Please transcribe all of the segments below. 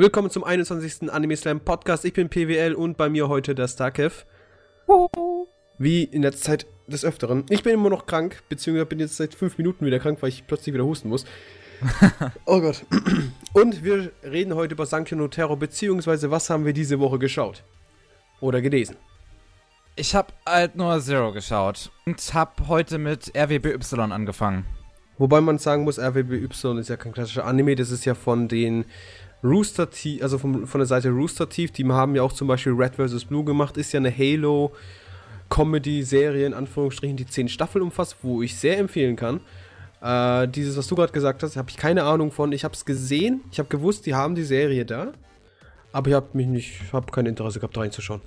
Willkommen zum 21. Anime Slam Podcast. Ich bin PWL und bei mir heute der Starkev. Wie in letzter Zeit des Öfteren. Ich bin immer noch krank, beziehungsweise bin jetzt seit fünf Minuten wieder krank, weil ich plötzlich wieder husten muss. oh Gott. Und wir reden heute über Sankyo no Terror, beziehungsweise was haben wir diese Woche geschaut? Oder gelesen? Ich habe halt nur Zero geschaut und habe heute mit RWBY angefangen. Wobei man sagen muss, RWBY ist ja kein klassischer Anime, das ist ja von den Rooster Teeth, also vom, von der Seite Rooster Teeth, die haben ja auch zum Beispiel Red vs. Blue gemacht, ist ja eine Halo Comedy-Serie in Anführungsstrichen, die zehn Staffeln umfasst, wo ich sehr empfehlen kann. Äh, dieses, was du gerade gesagt hast, habe ich keine Ahnung von. Ich habe es gesehen, ich habe gewusst, die haben die Serie da, aber ich habe mich nicht, habe kein Interesse gehabt, reinzuschauen.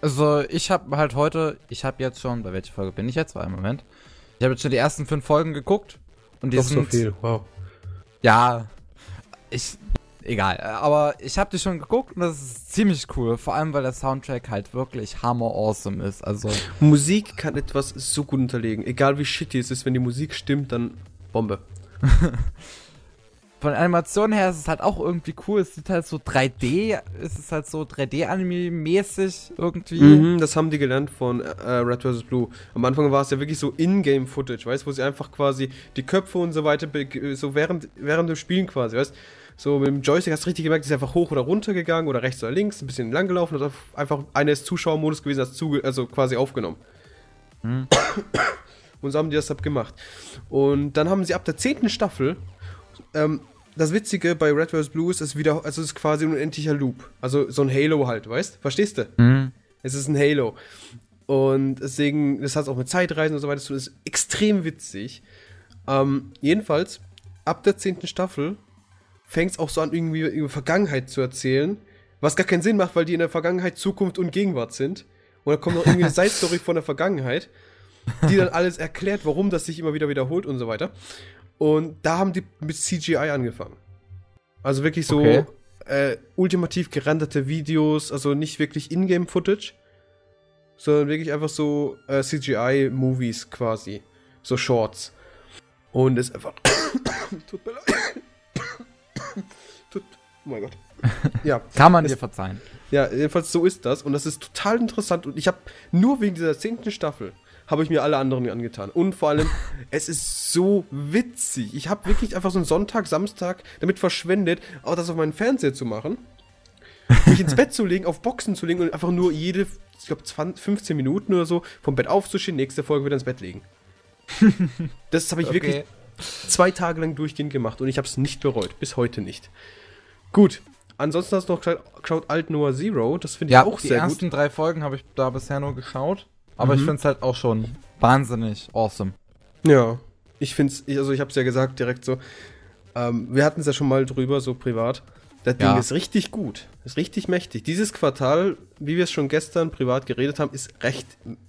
Also ich habe halt heute, ich habe jetzt schon, bei welcher Folge bin ich jetzt? War ein Moment. Ich habe jetzt schon die ersten fünf Folgen geguckt und die Doch sind so viel, wow. Ja, ich egal, aber ich habe die schon geguckt und das ist ziemlich cool, vor allem weil der Soundtrack halt wirklich hammer awesome ist. Also Musik kann etwas so gut unterlegen, egal wie shitty es ist, wenn die Musik stimmt, dann Bombe. von Animation her ist es halt auch irgendwie cool. Es sieht halt so 3D, es ist halt so 3D-Anime-mäßig irgendwie. Mhm, das haben die gelernt von äh, Red vs. Blue. Am Anfang war es ja wirklich so Ingame-Footage, weißt du, wo sie einfach quasi die Köpfe und so weiter, so während, während dem Spielen quasi, weißt so mit dem Joystick hast du richtig gemerkt, ist einfach hoch oder runter gegangen oder rechts oder links, ein bisschen lang gelaufen und einfach einer ist Zuschauermodus gewesen, das zuge also quasi aufgenommen. Mhm. Und so haben die das gemacht. Und dann haben sie ab der zehnten Staffel ähm, das Witzige bei Red vs. Blue ist, es wieder, also es ist quasi ein unendlicher Loop. Also so ein Halo halt, weißt? Verstehst du? Mhm. Es ist ein Halo. Und deswegen, das hat auch mit Zeitreisen und so weiter zu tun, ist extrem witzig. Ähm, jedenfalls, ab der zehnten Staffel fängt es auch so an, irgendwie über Vergangenheit zu erzählen, was gar keinen Sinn macht, weil die in der Vergangenheit Zukunft und Gegenwart sind. Und dann kommt noch irgendwie eine Side-Story von der Vergangenheit, die dann alles erklärt, warum das sich immer wieder wiederholt und so weiter. Und da haben die mit CGI angefangen. Also wirklich so okay. äh, ultimativ gerenderte Videos, also nicht wirklich Ingame-Footage, sondern wirklich einfach so äh, CGI-Movies quasi. So Shorts. Und es einfach. Tut mir leid. Tut, oh mein Gott. Ja. Kann man es, dir verzeihen. Ja, jedenfalls so ist das. Und das ist total interessant. Und ich habe nur wegen dieser zehnten Staffel habe ich mir alle anderen angetan. Und vor allem, es ist so witzig. Ich habe wirklich einfach so einen Sonntag, Samstag damit verschwendet, auch das auf meinen Fernseher zu machen. mich ins Bett zu legen, auf Boxen zu legen und einfach nur jede, ich glaube, 15 Minuten oder so vom Bett aufzustehen, nächste Folge wieder ins Bett legen. das habe ich okay. wirklich zwei Tage lang durchgehend gemacht und ich habe es nicht bereut. Bis heute nicht. Gut. Ansonsten hast du noch geschaut Alt Noah Zero. Das finde ich auch sehr gut. Die ersten drei Folgen habe ich da bisher nur geschaut. Aber mhm. ich finde es halt auch schon wahnsinnig awesome. Ja. Ich finde es, also ich habe es ja gesagt direkt so. Ähm, wir hatten es ja schon mal drüber, so privat. Das Ding ja. ist richtig gut. Ist richtig mächtig. Dieses Quartal, wie wir es schon gestern privat geredet haben, ist recht,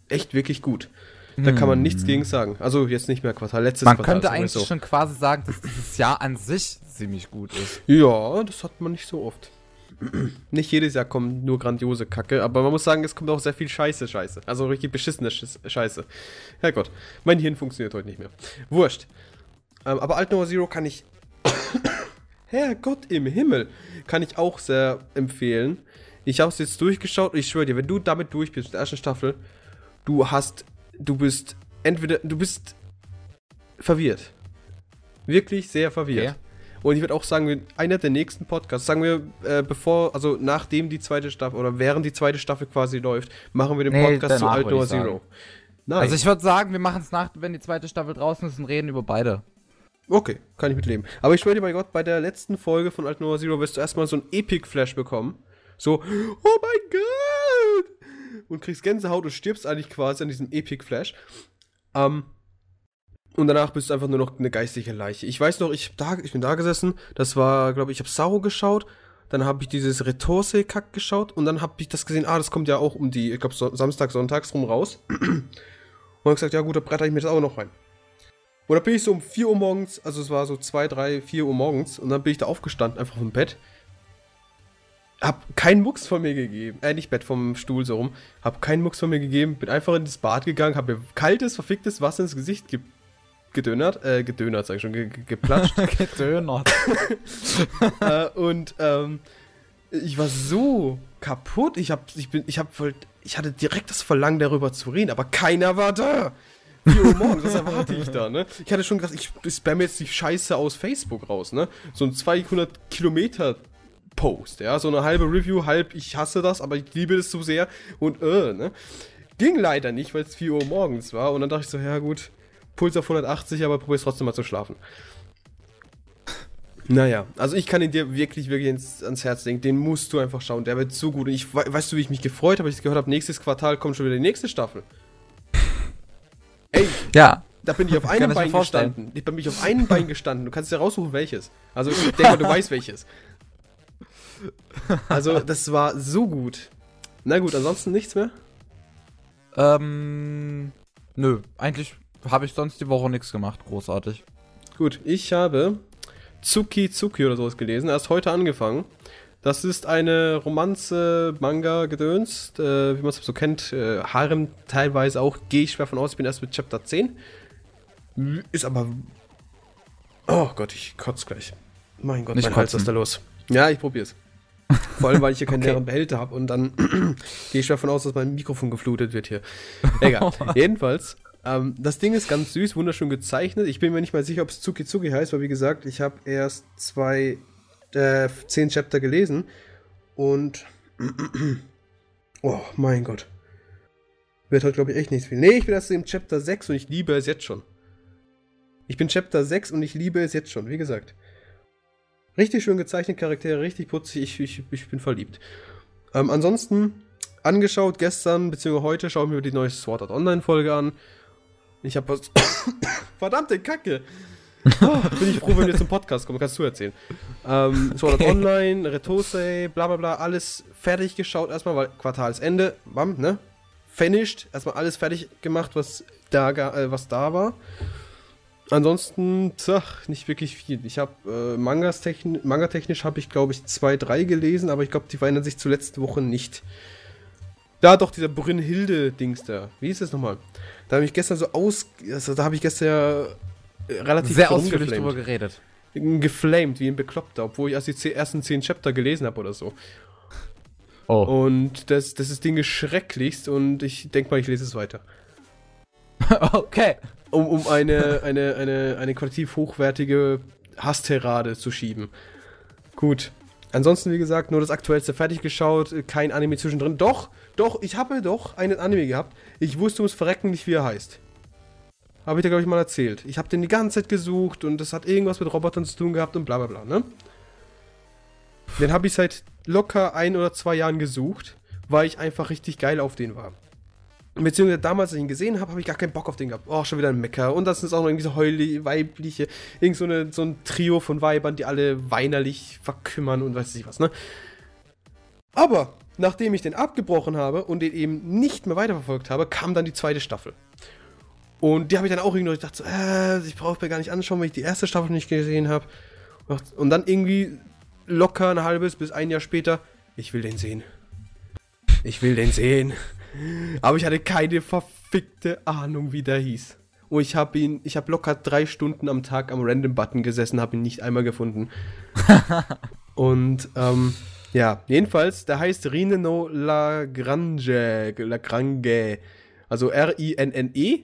echt wirklich gut. Da kann man nichts hm. gegen sagen. Also jetzt nicht mehr Quartal, letztes man Quartal. Man könnte eigentlich so. schon quasi sagen, dass dieses Jahr an sich ziemlich gut ist. Ja, das hat man nicht so oft. nicht jedes Jahr kommt nur grandiose Kacke, aber man muss sagen, es kommt auch sehr viel Scheiße, Scheiße. Also richtig beschissene Scheiße. Herrgott, mein Hirn funktioniert heute nicht mehr. Wurscht. Ähm, aber Alt Zero kann ich. Herrgott im Himmel. Kann ich auch sehr empfehlen. Ich habe es jetzt durchgeschaut und ich schwöre dir, wenn du damit durch bist, in der ersten Staffel, du hast du bist entweder, du bist verwirrt. Wirklich sehr verwirrt. Okay. Und ich würde auch sagen, einer der nächsten Podcasts, sagen wir, äh, bevor, also nachdem die zweite Staffel oder während die zweite Staffel quasi läuft, machen wir den nee, Podcast zu Outdoor Zero. Nein. Also ich würde sagen, wir machen es nach, wenn die zweite Staffel draußen ist und reden über beide. Okay, kann ich mitleben. Aber ich schwöre dir bei Gott, bei der letzten Folge von Alt Noah Zero wirst du erstmal so ein Epic-Flash bekommen. So, oh mein Gott! Und kriegst Gänsehaut und stirbst eigentlich quasi an diesem Epic Flash. Ähm, und danach bist du einfach nur noch eine geistige Leiche. Ich weiß noch, ich, da, ich bin da gesessen, das war, glaube ich, ich habe Sao geschaut, dann habe ich dieses Retorse-Kack geschaut und dann habe ich das gesehen, ah, das kommt ja auch um die, ich glaube, so, Samstag, Sonntags rum raus. und dann gesagt, ja gut, da bretter ich mir das auch noch rein. Und dann bin ich so um 4 Uhr morgens, also es war so 2, 3, 4 Uhr morgens und dann bin ich da aufgestanden, einfach vom Bett hab keinen Mucks von mir gegeben. Äh, nicht Bett vom Stuhl so rum. Hab keinen Mucks von mir gegeben. Bin einfach in das Bad gegangen, hab mir kaltes, verficktes Wasser ins Gesicht gedönert, äh, gedönert, sag ich schon, ge ge geplatscht. Gedönert. äh, und ähm, ich war so kaputt. Ich hab, ich bin, ich hab voll, ich hatte direkt das Verlangen darüber zu reden, aber keiner war da. 4 Uhr morgens, was erwarte ich da, ne? Ich hatte schon gedacht, ich spam jetzt die Scheiße aus Facebook raus, ne? So ein 200 Kilometer Post, ja? So eine halbe Review, halb ich hasse das, aber ich liebe es so sehr und äh, ne? Ging leider nicht, weil es 4 Uhr morgens war und dann dachte ich so, ja gut, Puls auf 180, aber probier's trotzdem mal zu schlafen. Naja, also ich kann ihn dir wirklich, wirklich ins, ans Herz legen. Den musst du einfach schauen. Der wird so gut. Und ich we- weißt du, wie ich mich gefreut habe, ich gehört habe, nächstes Quartal kommt schon wieder die nächste Staffel. Ey, Ja. da bin ich auf einem Bein gestanden. Ich bin mich auf einem Bein gestanden. Du kannst dir raussuchen, welches. Also ich denke mal, du weißt welches. Also, das war so gut. Na gut, ansonsten nichts mehr? Ähm, nö, eigentlich habe ich sonst die Woche nichts gemacht, großartig. Gut, ich habe Tsuki Tsuki oder sowas gelesen, erst heute angefangen. Das ist eine Romanze, Manga, Gedöns, äh, wie man es so kennt, äh, Harem teilweise auch, gehe ich schwer von aus, ich bin erst mit Chapter 10. Ist aber... Oh Gott, ich kotze gleich. Mein Gott, Nicht mein Hals, was kotzen. ist da los? Ja, ich probier's. Vor allem, weil ich hier keinen Okay. leeren Behälter habe und dann gehe ich schwer von aus, dass mein Mikrofon geflutet wird hier. Egal. Jedenfalls, ähm, das Ding ist ganz süß, wunderschön gezeichnet. Ich bin mir nicht mal sicher, ob es Tsuki Tsuki heißt, weil wie gesagt, ich habe erst zwei, äh, zehn Chapter gelesen und oh mein Gott. Wird heute, glaube ich, echt nichts viel. Nee, ich bin erst im Chapter 6 und ich liebe es jetzt schon. Ich bin Chapter 6 und ich liebe es jetzt schon, wie gesagt. Richtig schön gezeichnet, Charaktere, richtig putzig, ich, ich, ich bin verliebt. Ähm, ansonsten, angeschaut gestern, beziehungsweise heute, schaue ich mir die neue Sword Art Online-Folge an. Ich habe was. Verdammte Kacke! Oh, bin ich froh, wenn wir zum Podcast kommen, kannst du erzählen. Ähm, Sword Art. Online, Retose, bla bla bla, alles fertig geschaut erstmal, weil Quartalsende, bam, ne? Finished, erstmal alles fertig gemacht, was da, äh, was da war. Ansonsten, ach, nicht wirklich viel. Ich habe äh, Mangas techn Manga-technisch habe ich, glaube ich, zwei, drei gelesen, aber ich glaube, die verändern sich zur letzten Woche nicht. Da doch, dieser Brünnhilde-Dings da. Wie ist das nochmal? Da habe ich gestern so aus... Also, da habe ich gestern ja äh, relativ Sehr ausführlich drüber geredet. Geflamed, wie ein Bekloppter, obwohl ich erst die ersten zehn Chapter gelesen habe oder so. Oh. Und das, das ist Ding ist schrecklichst und ich denke mal, ich lese es weiter. okay. Um, um eine, eine, eine, eine qualitativ hochwertige Hassterade zu schieben. Gut. Ansonsten, wie gesagt, nur das aktuellste fertig geschaut, kein Anime zwischendrin. Doch, doch, ich habe doch einen Anime gehabt. Ich wusste ums Verrecken nicht, wie er heißt. Habe ich dir, glaube ich, mal erzählt. Ich habe den die ganze Zeit gesucht und das hat irgendwas mit Robotern zu tun gehabt und bla bla bla, ne? Den habe ich seit locker ein oder zwei Jahren gesucht, weil ich einfach richtig geil auf den war. Beziehungsweise damals, als ich ihn gesehen habe, habe ich gar keinen Bock auf den gehabt. Oh, schon wieder ein Mecker. Und das ist auch noch irgendwie so heuli, weibliche, irgend so, eine, so ein Trio von Weibern, die alle weinerlich verkümmern und weiß ich was, ne? Aber, nachdem ich den abgebrochen habe und den eben nicht mehr weiterverfolgt habe, kam dann die zweite Staffel. Und die habe ich dann auch ignoriert. Ich dachte so, äh, ich brauche mir gar nicht anschauen, weil ich die erste Staffel nicht gesehen habe. Und dann irgendwie locker ein halbes bis ein Jahr später, ich will den sehen. Ich will den sehen. Aber ich hatte keine verfickte Ahnung, wie der hieß. Und ich habe ihn, ich habe locker drei Stunden am Tag am Random-Button gesessen, habe ihn nicht einmal gefunden. Und, ähm, ja, jedenfalls, der heißt Rineno Lagrange, Lagrange. Also R-I-N-N-E.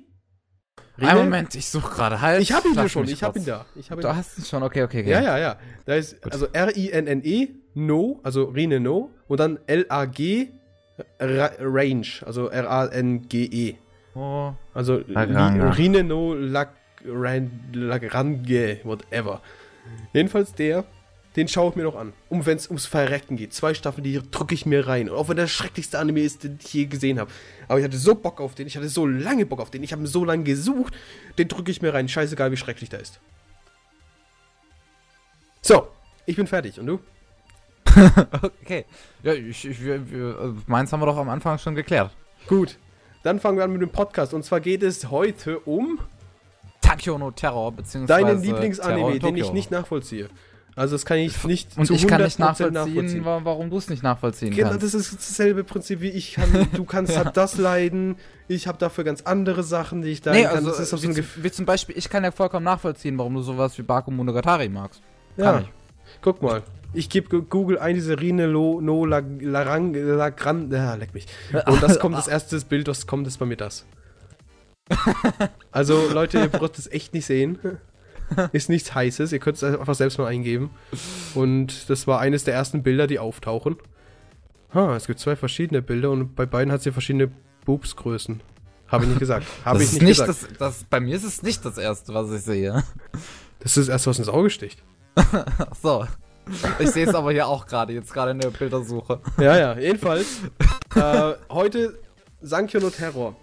Einen Moment, ich suche gerade halt. Ich habe ihn Lass schon, ich habe ihn da. Ich hab ihn Du hast ihn schon, okay, okay, okay. Ja, ja, ja. Da ist also R-I-N-N-E, No, also Rine No, und dann L-A-G, Ra Range, also R-A-N-G-E. Oh. Also Lagrange. Li- Rine No Lagran- Lagrange, whatever. Jedenfalls der, den schaue ich mir noch an. Um wenn es ums Verrecken geht. Zwei Staffeln, die drücke ich mir rein. Und auch wenn der schrecklichste Anime ist, den ich je gesehen habe. Aber ich hatte so Bock auf den, ich hatte so lange Bock auf den, ich habe ihn so lange gesucht, den drücke ich mir rein. Scheißegal, wie schrecklich der ist. So, ich bin fertig. Und du? Okay. Ja, ich, ich, wir, also meins haben wir doch am Anfang schon geklärt. Gut. Dann fangen wir an mit dem Podcast. Und zwar geht es heute um Takyo no Terror, beziehungsweise deinen Lieblingsanime, in den ich nicht nachvollziehe. Also das kann ich nicht Und zu ich kann nicht 100% nachvollziehen, wa- warum du es nicht nachvollziehen Genau, kannst. das ist dasselbe Prinzip wie ich kann. Du kannst halt das leiden, ich habe dafür ganz andere Sachen, die ich leiden Nee, kann. also Das ist auch so wie, ein zum, Gefühl. wie zum Beispiel, ich kann ja vollkommen nachvollziehen, warum du sowas wie Baku Monogatari magst. Ja, Kann ich. guck mal. Ich gebe Google ein, diese Rine Lo, No La, Larang, Lagran, ja, leck mich. Und das kommt das erste Bild, was kommt, ist bei mir das. Also, Leute, ihr braucht es echt nicht sehen. Ist nichts Heißes, ihr könnt es einfach selbst mal eingeben. Und das war eines der ersten Bilder, die auftauchen. Ha, es gibt zwei verschiedene Bilder und bei beiden hat sie verschiedene Boobsgrößen. Habe ich nicht gesagt. Habe Das ich nicht, nicht gesagt. das, das, bei mir ist es nicht das erste, was ich sehe. Das ist das erste, was ins Auge sticht. Ach so. Ich sehe es aber hier auch gerade, jetzt gerade in der Bildersuche. Ja, ja, jedenfalls. äh, heute Sankyo no Terror.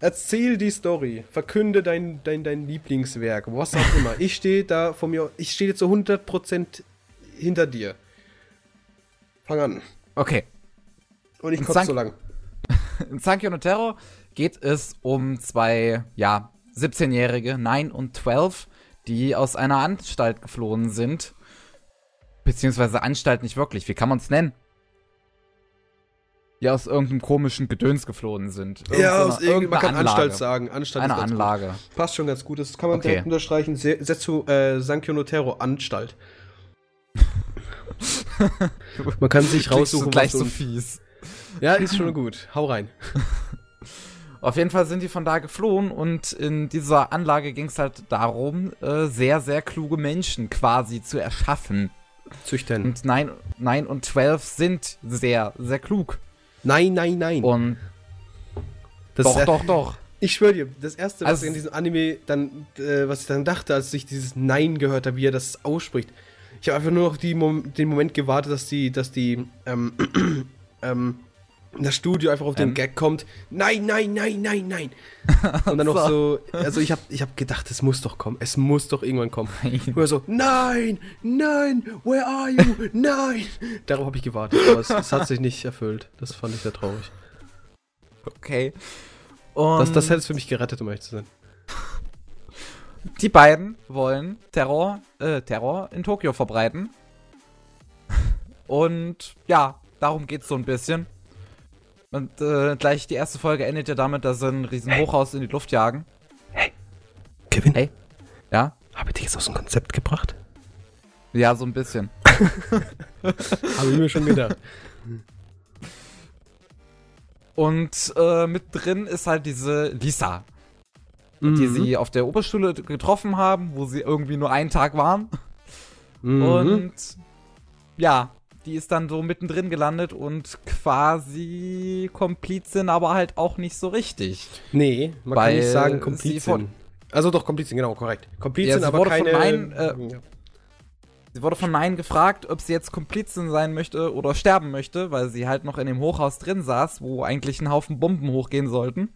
Erzähl die Story, verkünde dein, dein, dein Lieblingswerk, was auch immer. Ich stehe da von mir, ich stehe zu 100% hinter dir. Fang an. Okay. Und ich kotze Sank- so lang. In Sankyo no Terror geht es um zwei, ja, 17-Jährige, 9 und 12, die aus einer Anstalt geflohen sind. Beziehungsweise Anstalt nicht wirklich. Wie kann man es nennen? Die aus irgendeinem komischen Gedöns geflohen sind. Ja, Irgendeine- aus irgend, man kann irgendeine Anstalt Anlage. sagen. Anstalt Eine Anlage. Gut. Passt schon ganz gut. Das kann man Okay. direkt unterstreichen. Se- Setsu äh, Sankyo no Terror, Anstalt. man kann sich raussuchen, so gleich so so fies. Ja, ist schon gut. Hau rein. Auf jeden Fall sind die von da geflohen und in dieser Anlage ging es halt darum, äh, sehr, sehr kluge Menschen quasi zu erschaffen. Züchtern. Und 9, 9 und 12 sind sehr, sehr klug. Nein, nein, nein. Und Das doch, doch, doch. Ich schwöre dir, das erste, was Also- ich in diesem Anime dann, äh, was ich dann dachte, als ich dieses Nein gehört habe, wie er das ausspricht. Ich habe einfach nur noch die Mom den Moment gewartet, dass die, dass die, ähm, ähm, das Studio einfach auf den Ähm? Gag kommt. Nein, nein, nein, nein, nein. Und dann noch so, also ich habe ich hab gedacht, es muss doch kommen, es muss doch irgendwann kommen. Nein. Er so, nein, nein, where are you, nein. Darauf habe ich gewartet, aber es, es hat sich nicht erfüllt. Das fand ich sehr traurig. Okay. Und Das, das hätte es für mich gerettet, um ehrlich zu sein. die beiden wollen Terror, äh, Terror in Tokio verbreiten. Und ja, darum geht's so ein bisschen. Und äh, gleich die erste Folge endet ja damit, dass sie ein riesen Hochhaus in die Luft jagen. Kevin, Hey. Ja? habe ich dich jetzt aus dem Konzept gebracht? Ja, so ein bisschen. Habe ich mir schon gedacht. Und äh, mit drin ist halt diese Lisa, die Mhm. sie auf der Oberschule getroffen haben, wo sie irgendwie nur einen Tag waren. Mhm. Und ja, die ist dann so mittendrin gelandet und quasi Komplizin, aber halt auch nicht so richtig. nee, man weil kann nicht sagen Komplizin. Also doch, Komplizin, genau, korrekt. Ja, Komplizin, sie aber wurde von keine... meinen, äh, ja. Sie wurde von Nein gefragt, ob sie jetzt Komplizin sein möchte oder sterben möchte, weil sie halt noch in dem Hochhaus drin saß, wo eigentlich ein Haufen Bomben hochgehen sollten.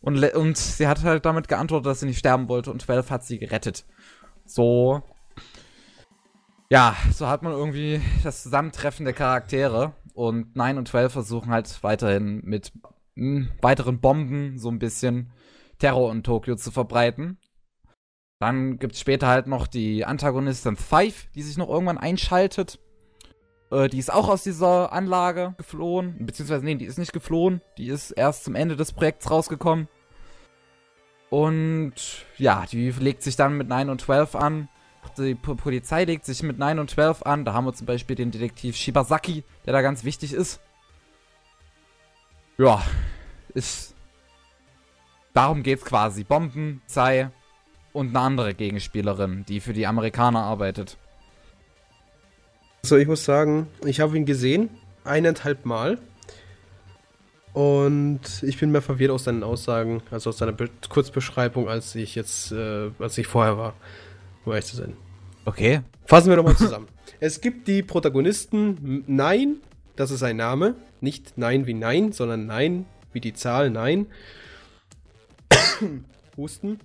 Und, und sie hat halt damit geantwortet, dass sie nicht sterben wollte und 12 hat sie gerettet. So. Ja, so hat man irgendwie das Zusammentreffen der Charaktere. Und 9 und 12 versuchen halt weiterhin mit mh, weiteren Bomben so ein bisschen Terror in Tokio zu verbreiten. Dann gibt es später halt noch die Antagonistin Five, die sich noch irgendwann einschaltet. Äh, die ist auch aus dieser Anlage geflohen. Beziehungsweise, nee, die ist nicht geflohen. Die ist erst zum Ende des Projekts rausgekommen. Und ja, die legt sich dann mit 9 und 12 an. Die Po- Polizei legt sich mit 9 und 12 an. Da haben wir zum Beispiel den Detektiv Shibasaki, der da ganz wichtig ist. Ja, ist. Darum geht's quasi. Bomben, Polizei und eine andere Gegenspielerin, die für die Amerikaner arbeitet. So, ich muss sagen, ich habe ihn gesehen, eineinhalb Mal. Und ich bin mehr verwirrt aus seinen Aussagen, also aus seiner Be Kurzbeschreibung, als ich jetzt, äh, als ich vorher war, um ehrlich zu sein. Okay. Fassen wir doch mal zusammen. es gibt die Protagonisten Nein, das ist ein Name. Nicht Nein wie Nein, sondern Nein wie die Zahl Nein. Husten.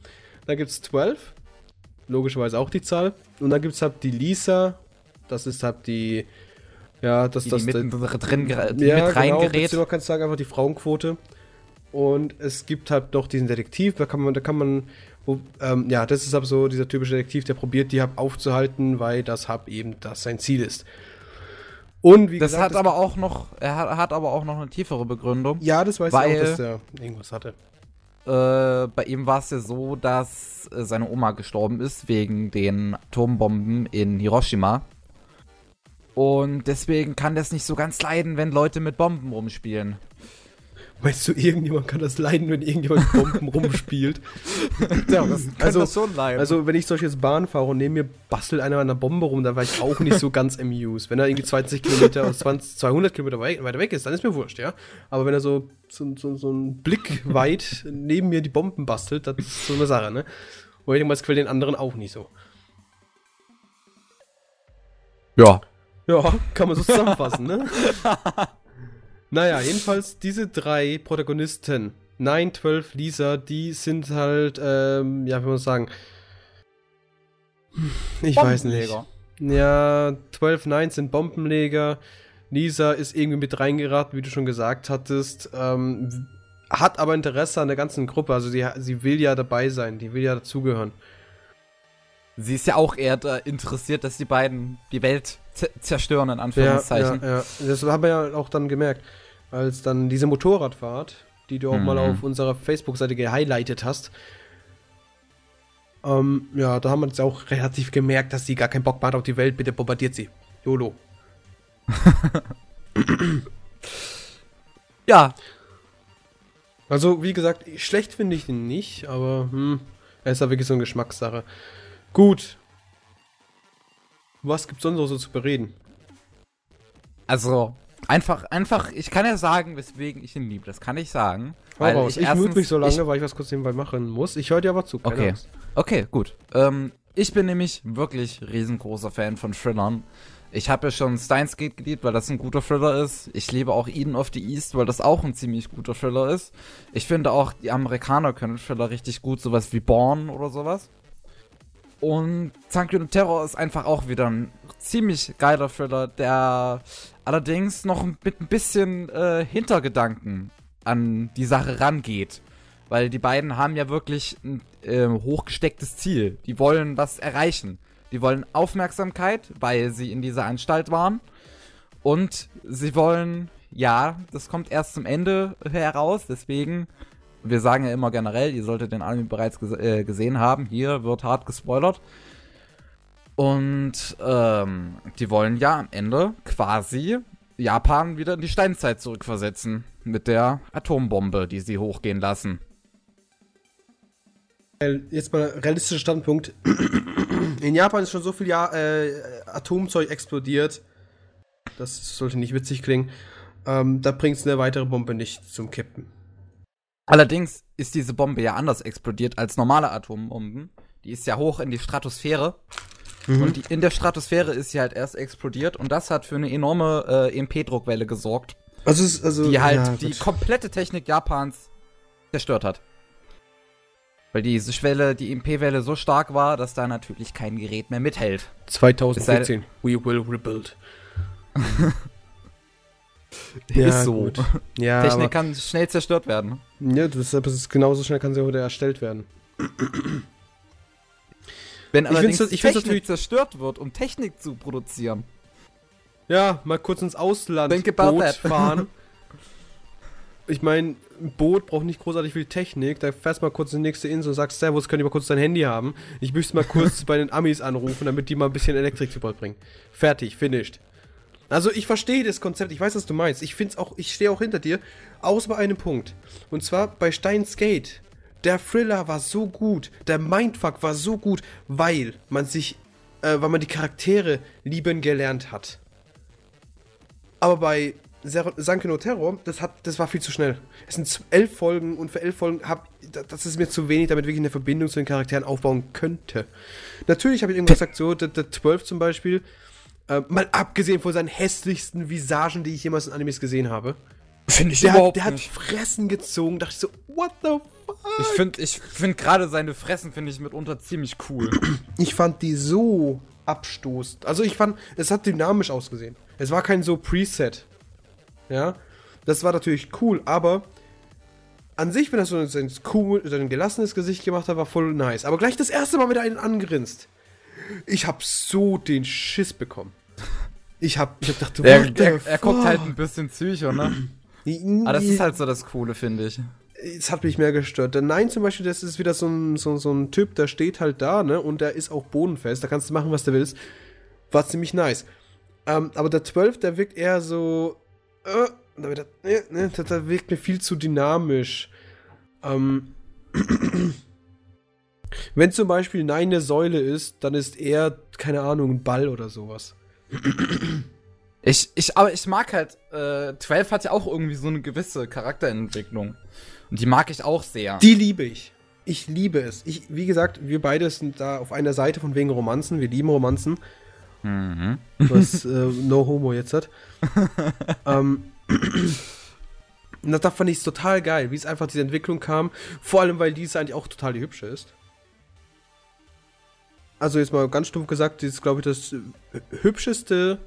Dann gibt es 12. Logischerweise auch die Zahl. Und dann gibt es halt die Lisa. Das ist halt die. Ja, das Die, das die mitten drin gera- die ja, mit genau, reingerät. beziehungsweise kannst du sagen, einfach die Frauenquote. Und es gibt halt noch diesen Detektiv, da kann man, da kann man Wo, ähm, ja, das ist aber so dieser typische Detektiv, der probiert, die Hub aufzuhalten, weil das Hub eben das sein Ziel ist. Und wie das gesagt, hat aber auch noch, er hat, hat, aber auch noch eine tiefere Begründung. Ja, das weiß weil, ich auch, dass er irgendwas hatte. Äh, bei ihm war es ja so, dass äh, seine Oma gestorben ist wegen den Atombomben in Hiroshima. Und deswegen kann das nicht so ganz leiden, wenn Leute mit Bomben rumspielen. Meinst du, irgendjemand kann das leiden, wenn irgendjemand Bomben rumspielt? ja, das kann also, das schon leiden. Also, wenn ich solch jetzt Bahn fahre und neben mir bastelt einer an einer Bombe rum, dann war ich auch nicht so ganz amused. Wenn er irgendwie 20 Kilometer, 20, 200 Kilometer weiter weg ist, dann ist mir wurscht, ja. Aber wenn er so, so, so, so einen Blick weit neben mir die Bomben bastelt, das ist so eine Sache, ne? Und ich denke mal, das quält den anderen auch nicht so. Ja. Ja, kann man so zusammenfassen, ne? Naja, jedenfalls diese drei Protagonisten, 9, 12, Lisa, die sind halt, ähm, ja, wie man sagen, ich weiß nicht. Ja, 12, 9 sind Bombenleger. Lisa ist irgendwie mit reingeraten, wie du schon gesagt hattest. Ähm, hat aber Interesse an der ganzen Gruppe. Also sie, sie will ja dabei sein, die will ja dazugehören. Sie ist ja auch eher interessiert, dass die beiden die Welt zerstören, in Anführungszeichen. Ja, ja, ja. Das haben wir ja auch dann gemerkt als dann diese Motorradfahrt, die du auch mhm. mal auf unserer Facebook-Seite gehighlightet hast. Ähm, ja, da haben wir jetzt auch relativ gemerkt, dass sie gar keinen Bock mehr hat auf die Welt. Bitte bombardiert sie. YOLO. ja. Also, wie gesagt, schlecht finde ich ihn nicht, aber hm, er ist ja wirklich so eine Geschmackssache. Gut. Was gibt's sonst noch so zu bereden? Also, Einfach, einfach, ich kann ja sagen, weswegen ich ihn liebe. Das kann ich sagen. Weil ich ich mute mich so lange, ich, weil ich was kurz nebenbei machen muss. Ich höre dir aber zu. Okay. Angst. Okay, gut. Ähm, ich bin nämlich wirklich riesengroßer Fan von Thrillern. Ich habe ja schon Steins Gate geliebt, weil das ein guter Thriller ist. Ich liebe auch Eden of the East, weil das auch ein ziemlich guter Thriller ist. Ich finde auch, die Amerikaner können Thriller richtig gut, sowas wie Born oder sowas. Und Sankyun Terror ist einfach auch wieder ein ziemlich geiler Thriller, der allerdings noch mit ein bisschen äh, Hintergedanken an die Sache rangeht. Weil die beiden haben ja wirklich ein äh, hochgestecktes Ziel. Die wollen was erreichen. Die wollen Aufmerksamkeit, weil sie in dieser Anstalt waren. Und sie wollen, ja, das kommt erst zum Ende heraus, deswegen, wir sagen ja immer generell, ihr solltet den Anime bereits ges äh, gesehen haben. Hier wird hart gespoilert. Und ähm, die wollen ja am Ende quasi Japan wieder in die Steinzeit zurückversetzen. Mit der Atombombe, die sie hochgehen lassen. Jetzt mal realistischer Standpunkt. In Japan ist schon so viel ja äh, Atomzeug explodiert. Das sollte nicht witzig klingen. Ähm, da bringt es eine weitere Bombe nicht zum Kippen. Allerdings ist diese Bombe ja anders explodiert als normale Atombomben. Die ist ja hoch in die Stratosphäre Mhm. Und die, in der Stratosphäre ist sie halt erst explodiert und das hat für eine enorme äh, EMP-Druckwelle gesorgt. Also, ist, also die halt ja, die komplette Technik Japans zerstört hat. Weil diese Schwelle, die EMP-Welle so stark war, dass da natürlich kein Gerät mehr mithält. 2014. We will rebuild. ja, ist so. Gut. Ja, Technik kann schnell zerstört werden. Ja, deshalb ist es genauso schnell kann sie auch wieder erstellt werden. Wenn allerdings ich Technik natürlich zerstört wird, um Technik zu produzieren. Ja, mal kurz ins Ausland Think Boot fahren. ich meine, ein Boot braucht nicht großartig viel Technik. Da fährst mal kurz in die nächste Insel und sagst, Servus, könnt ihr mal kurz dein Handy haben? Ich möchte mal kurz bei den Amis anrufen, damit die mal ein bisschen Elektrik zu Bord bringen. Fertig, finished. Also ich verstehe das Konzept, ich weiß, was du meinst. Ich find's auch, ich stehe auch hinter dir, außer bei einem Punkt. Und zwar bei Steins Gate der Thriller war so gut, der Mindfuck war so gut, weil man sich, äh, weil man die Charaktere lieben gelernt hat. Aber bei Sanke no Terror, das, hat, das war viel zu schnell. Es sind elf Folgen und für elf Folgen hab, das ist mir zu wenig, damit wirklich eine Verbindung zu den Charakteren aufbauen könnte. Natürlich habe ich irgendwas gesagt, so, der, der 12 zum Beispiel, äh, mal abgesehen von seinen hässlichsten Visagen, die ich jemals in Animes gesehen habe. Finde ich der überhaupt hat, Der nicht. hat Fressen gezogen, dachte ich so, what the fuck? Ich finde ich find gerade seine Fressen, finde ich mitunter ziemlich cool. Ich fand die so abstoßend. Also ich fand, es hat dynamisch ausgesehen. Es war kein so Preset. Ja, das war natürlich cool, aber an sich, wenn er so ein, cool, so ein gelassenes Gesicht gemacht hat, war voll nice. Aber gleich das erste Mal, wenn er einen angrinst, ich hab so den Schiss bekommen. Ich hab, ich hab gedacht, der, der, er guckt halt ein bisschen Psycho, ne? Aber das ist halt so das Coole, finde ich. Es hat mich mehr gestört. Der Nein zum Beispiel, das ist wieder so ein, so, so ein Typ, der steht halt da, ne? Und der ist auch bodenfest. Da kannst du machen, was du willst. War ziemlich nice. Ähm, aber der 12, der wirkt eher so. Äh, der, ne, ne, der, wirkt mir viel zu dynamisch. Ähm. Wenn zum Beispiel Nein eine Säule ist, dann ist er, keine Ahnung, ein Ball oder sowas. Ich, ich, aber ich mag halt, äh, 12 hat ja auch irgendwie so eine gewisse Charakterentwicklung. Und die mag ich auch sehr. Die liebe ich. Ich liebe es. Ich, wie gesagt, wir beide sind da auf einer Seite von wegen Romanzen. Wir lieben Romanzen. Mhm. Was äh, No Homo jetzt hat. ähm, das, das fand ich total geil, wie es einfach diese Entwicklung kam. Vor allem, weil diese eigentlich auch total die hübsche ist. Also jetzt mal ganz stumpf gesagt, die ist, glaube ich, das hübscheste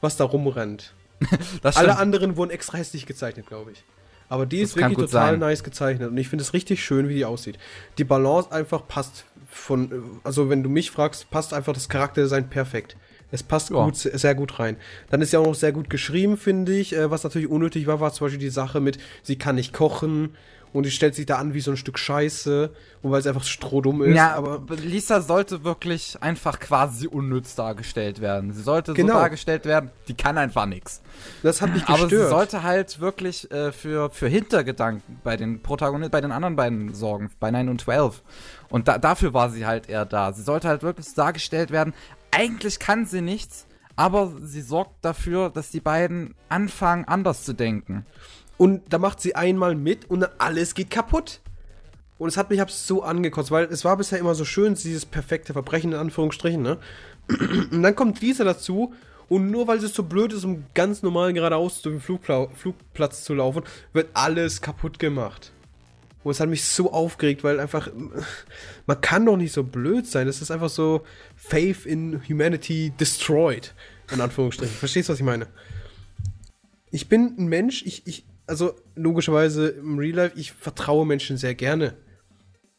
was da rumrennt. Alle anderen wurden extra hässlich gezeichnet, glaube ich. Aber die das ist wirklich total sein. nice gezeichnet und ich finde es richtig schön, wie die aussieht. Die Balance einfach passt von, also wenn du mich fragst, passt einfach das Charakterdesign perfekt. Es passt ja. gut, sehr gut rein. Dann ist ja auch noch sehr gut geschrieben, finde ich. Äh, was natürlich unnötig war, war zum Beispiel die Sache mit, sie kann nicht kochen und die stellt sich da an wie so ein Stück Scheiße und weil es einfach strohdumm ist. Ja, aber Lisa sollte wirklich einfach quasi unnütz dargestellt werden. Sie sollte genau. so dargestellt werden, die kann einfach nichts. Das hat mich gestört. Aber sie sollte halt wirklich äh, für, für Hintergedanken bei den Protagonisten, bei den anderen beiden sorgen, bei 9 und 12. Und da, dafür war sie halt eher da. Sie sollte halt wirklich dargestellt werden. Eigentlich kann sie nichts, aber sie sorgt dafür, dass die beiden anfangen, anders zu denken. Und da macht sie einmal mit und alles geht kaputt. Und es hat mich so angekotzt, weil es war bisher immer so schön, dieses perfekte Verbrechen in Anführungsstrichen, ne? Und dann kommt Lisa dazu und nur weil sie so blöd ist, um ganz normal geradeaus zu dem Flugpla Flugplatz zu laufen, wird alles kaputt gemacht. Und es hat mich so aufgeregt, weil einfach, man kann doch nicht so blöd sein. Das ist einfach so Faith in Humanity destroyed. In Anführungsstrichen. Verstehst du, was ich meine? Ich bin ein Mensch, ich, ich, also logischerweise im Real Life, ich vertraue Menschen sehr gerne.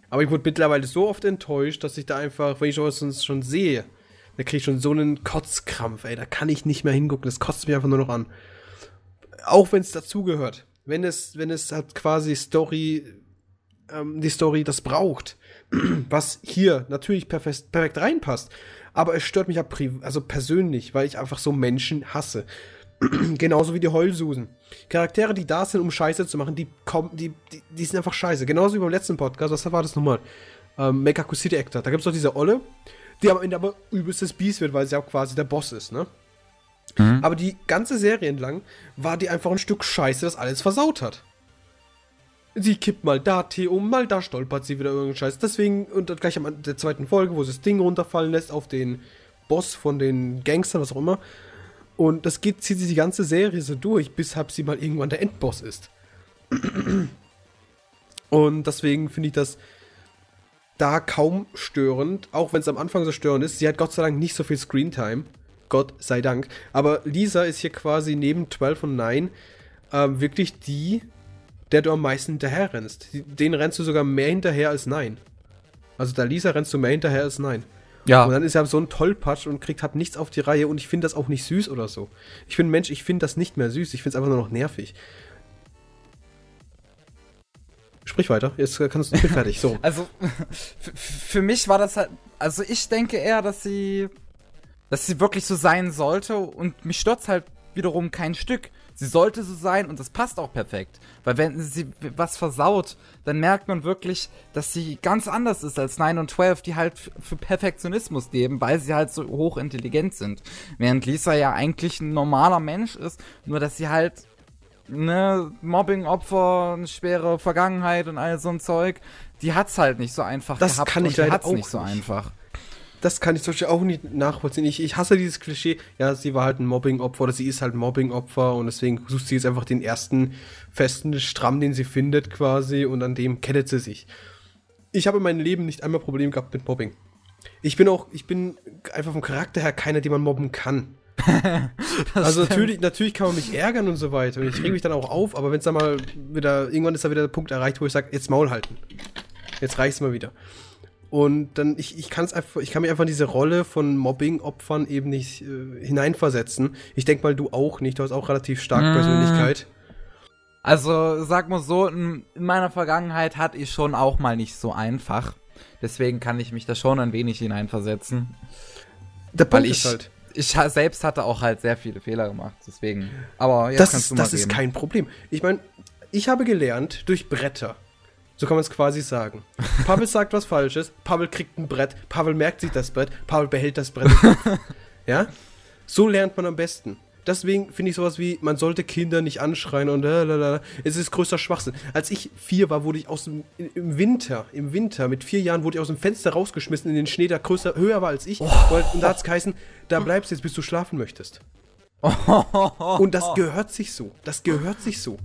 Aber ich wurde mittlerweile so oft enttäuscht, dass ich da einfach, wenn ich sowas schon sehe, da kriege ich schon so einen Kotzkrampf, ey, da kann ich nicht mehr hingucken, das kotzt mich einfach nur noch an. Auch wenn es dazugehört. Wenn es, wenn es halt quasi Story, ähm, die Story das braucht, was hier natürlich perfekt, perfekt reinpasst. Aber es stört mich ja also persönlich, weil ich einfach so Menschen hasse. Genauso wie die Heulsusen. Charaktere, die da sind, um Scheiße zu machen, die kommen, die, die, die sind einfach scheiße. Genauso wie beim letzten Podcast, was war das nochmal? Ähm, Mekaku City Actor. Da gibt es doch diese Olle, die am Ende aber übelstes Biest wird, weil sie auch quasi der Boss ist, ne? Mhm. Aber die ganze Serie entlang war die einfach ein Stück Scheiße, das alles versaut hat. Sie kippt mal da Tee um, mal da stolpert sie wieder irgendeinen Scheiß. Deswegen, und gleich am der zweiten Folge, wo sie das Ding runterfallen lässt auf den Boss von den Gangstern, was auch immer, und das geht, zieht sich die ganze Serie so durch, bis halt sie mal irgendwann der Endboss ist. Und deswegen finde ich das da kaum störend, auch wenn es am Anfang so störend ist. Sie hat Gott sei Dank nicht so viel Screentime. Gott sei Dank. Aber Lisa ist hier quasi neben 12 und 9 äh, wirklich die, der du am meisten hinterher rennst. Den rennst du sogar mehr hinterher als 9. Also da Lisa rennst du mehr hinterher als 9. Ja. Und dann ist er so ein Tollpatsch und kriegt halt nichts auf die Reihe und ich finde das auch nicht süß oder so. Ich bin Mensch, ich finde das nicht mehr süß, ich finde es einfach nur noch nervig. Sprich weiter, jetzt kannst du fertig. So. Also, für mich war das halt. Also, ich denke eher, dass sie. Dass sie wirklich so sein sollte und mich stört halt wiederum kein Stück. Sie sollte so sein und das passt auch perfekt. Weil wenn sie was versaut, dann merkt man wirklich, dass sie ganz anders ist als 9 und 12, die halt für Perfektionismus leben, weil sie halt so hochintelligent sind. Während Lisa ja eigentlich ein normaler Mensch ist, nur dass sie halt ne, Mobbing-Opfer, eine schwere Vergangenheit und all so ein Zeug, die hat's halt nicht so einfach das gehabt kann ich und die hat's auch nicht so einfach das kann ich zum Beispiel auch nicht nachvollziehen. Ich, ich hasse dieses Klischee, ja, sie war halt ein Mobbing-Opfer oder sie ist halt ein Mobbing-Opfer und deswegen sucht sie jetzt einfach den ersten festen Stramm, den sie findet quasi und an dem kettet sie sich. Ich habe in meinem Leben nicht einmal Problem gehabt mit Mobbing. Ich bin auch, ich bin einfach vom Charakter her keiner, den man mobben kann. also natürlich, natürlich kann man mich ärgern und so weiter. Und ich reg mich dann auch auf, aber wenn es dann mal wieder, irgendwann ist da wieder der Punkt erreicht, wo ich sage, jetzt Maul halten. Jetzt reicht's mal wieder. Und dann, ich, ich kann es einfach, ich kann mich einfach in diese Rolle von Mobbing-Opfern eben nicht äh, hineinversetzen. Ich denke mal, du auch nicht, du hast auch relativ stark Mm. Persönlichkeit. Also, sag mal so, in, in meiner Vergangenheit hatte ich schon auch mal nicht so einfach. Deswegen kann ich mich da schon ein wenig hineinversetzen. Der Weil Punkt ich, ist halt, ich selbst hatte auch halt sehr viele Fehler gemacht. Deswegen. Aber jetzt das kannst ist, du mal das ist reden. kein Problem. Ich meine, ich habe gelernt durch Bretter. So kann man es quasi sagen. Pavel sagt was Falsches, Pavel kriegt ein Brett, Pavel merkt sich das Brett, Pavel behält das Brett. ja? So lernt man am besten. Deswegen finde ich sowas wie, man sollte Kinder nicht anschreien und lalala. es ist größter Schwachsinn. Als ich vier war, wurde ich aus dem, im Winter, im Winter, mit vier Jahren wurde ich aus dem Fenster rausgeschmissen in den Schnee, der größer, höher war als ich. Weil, und da hat es geheißen, da bleibst du jetzt, bis du schlafen möchtest. Und das gehört sich so. Das gehört sich so.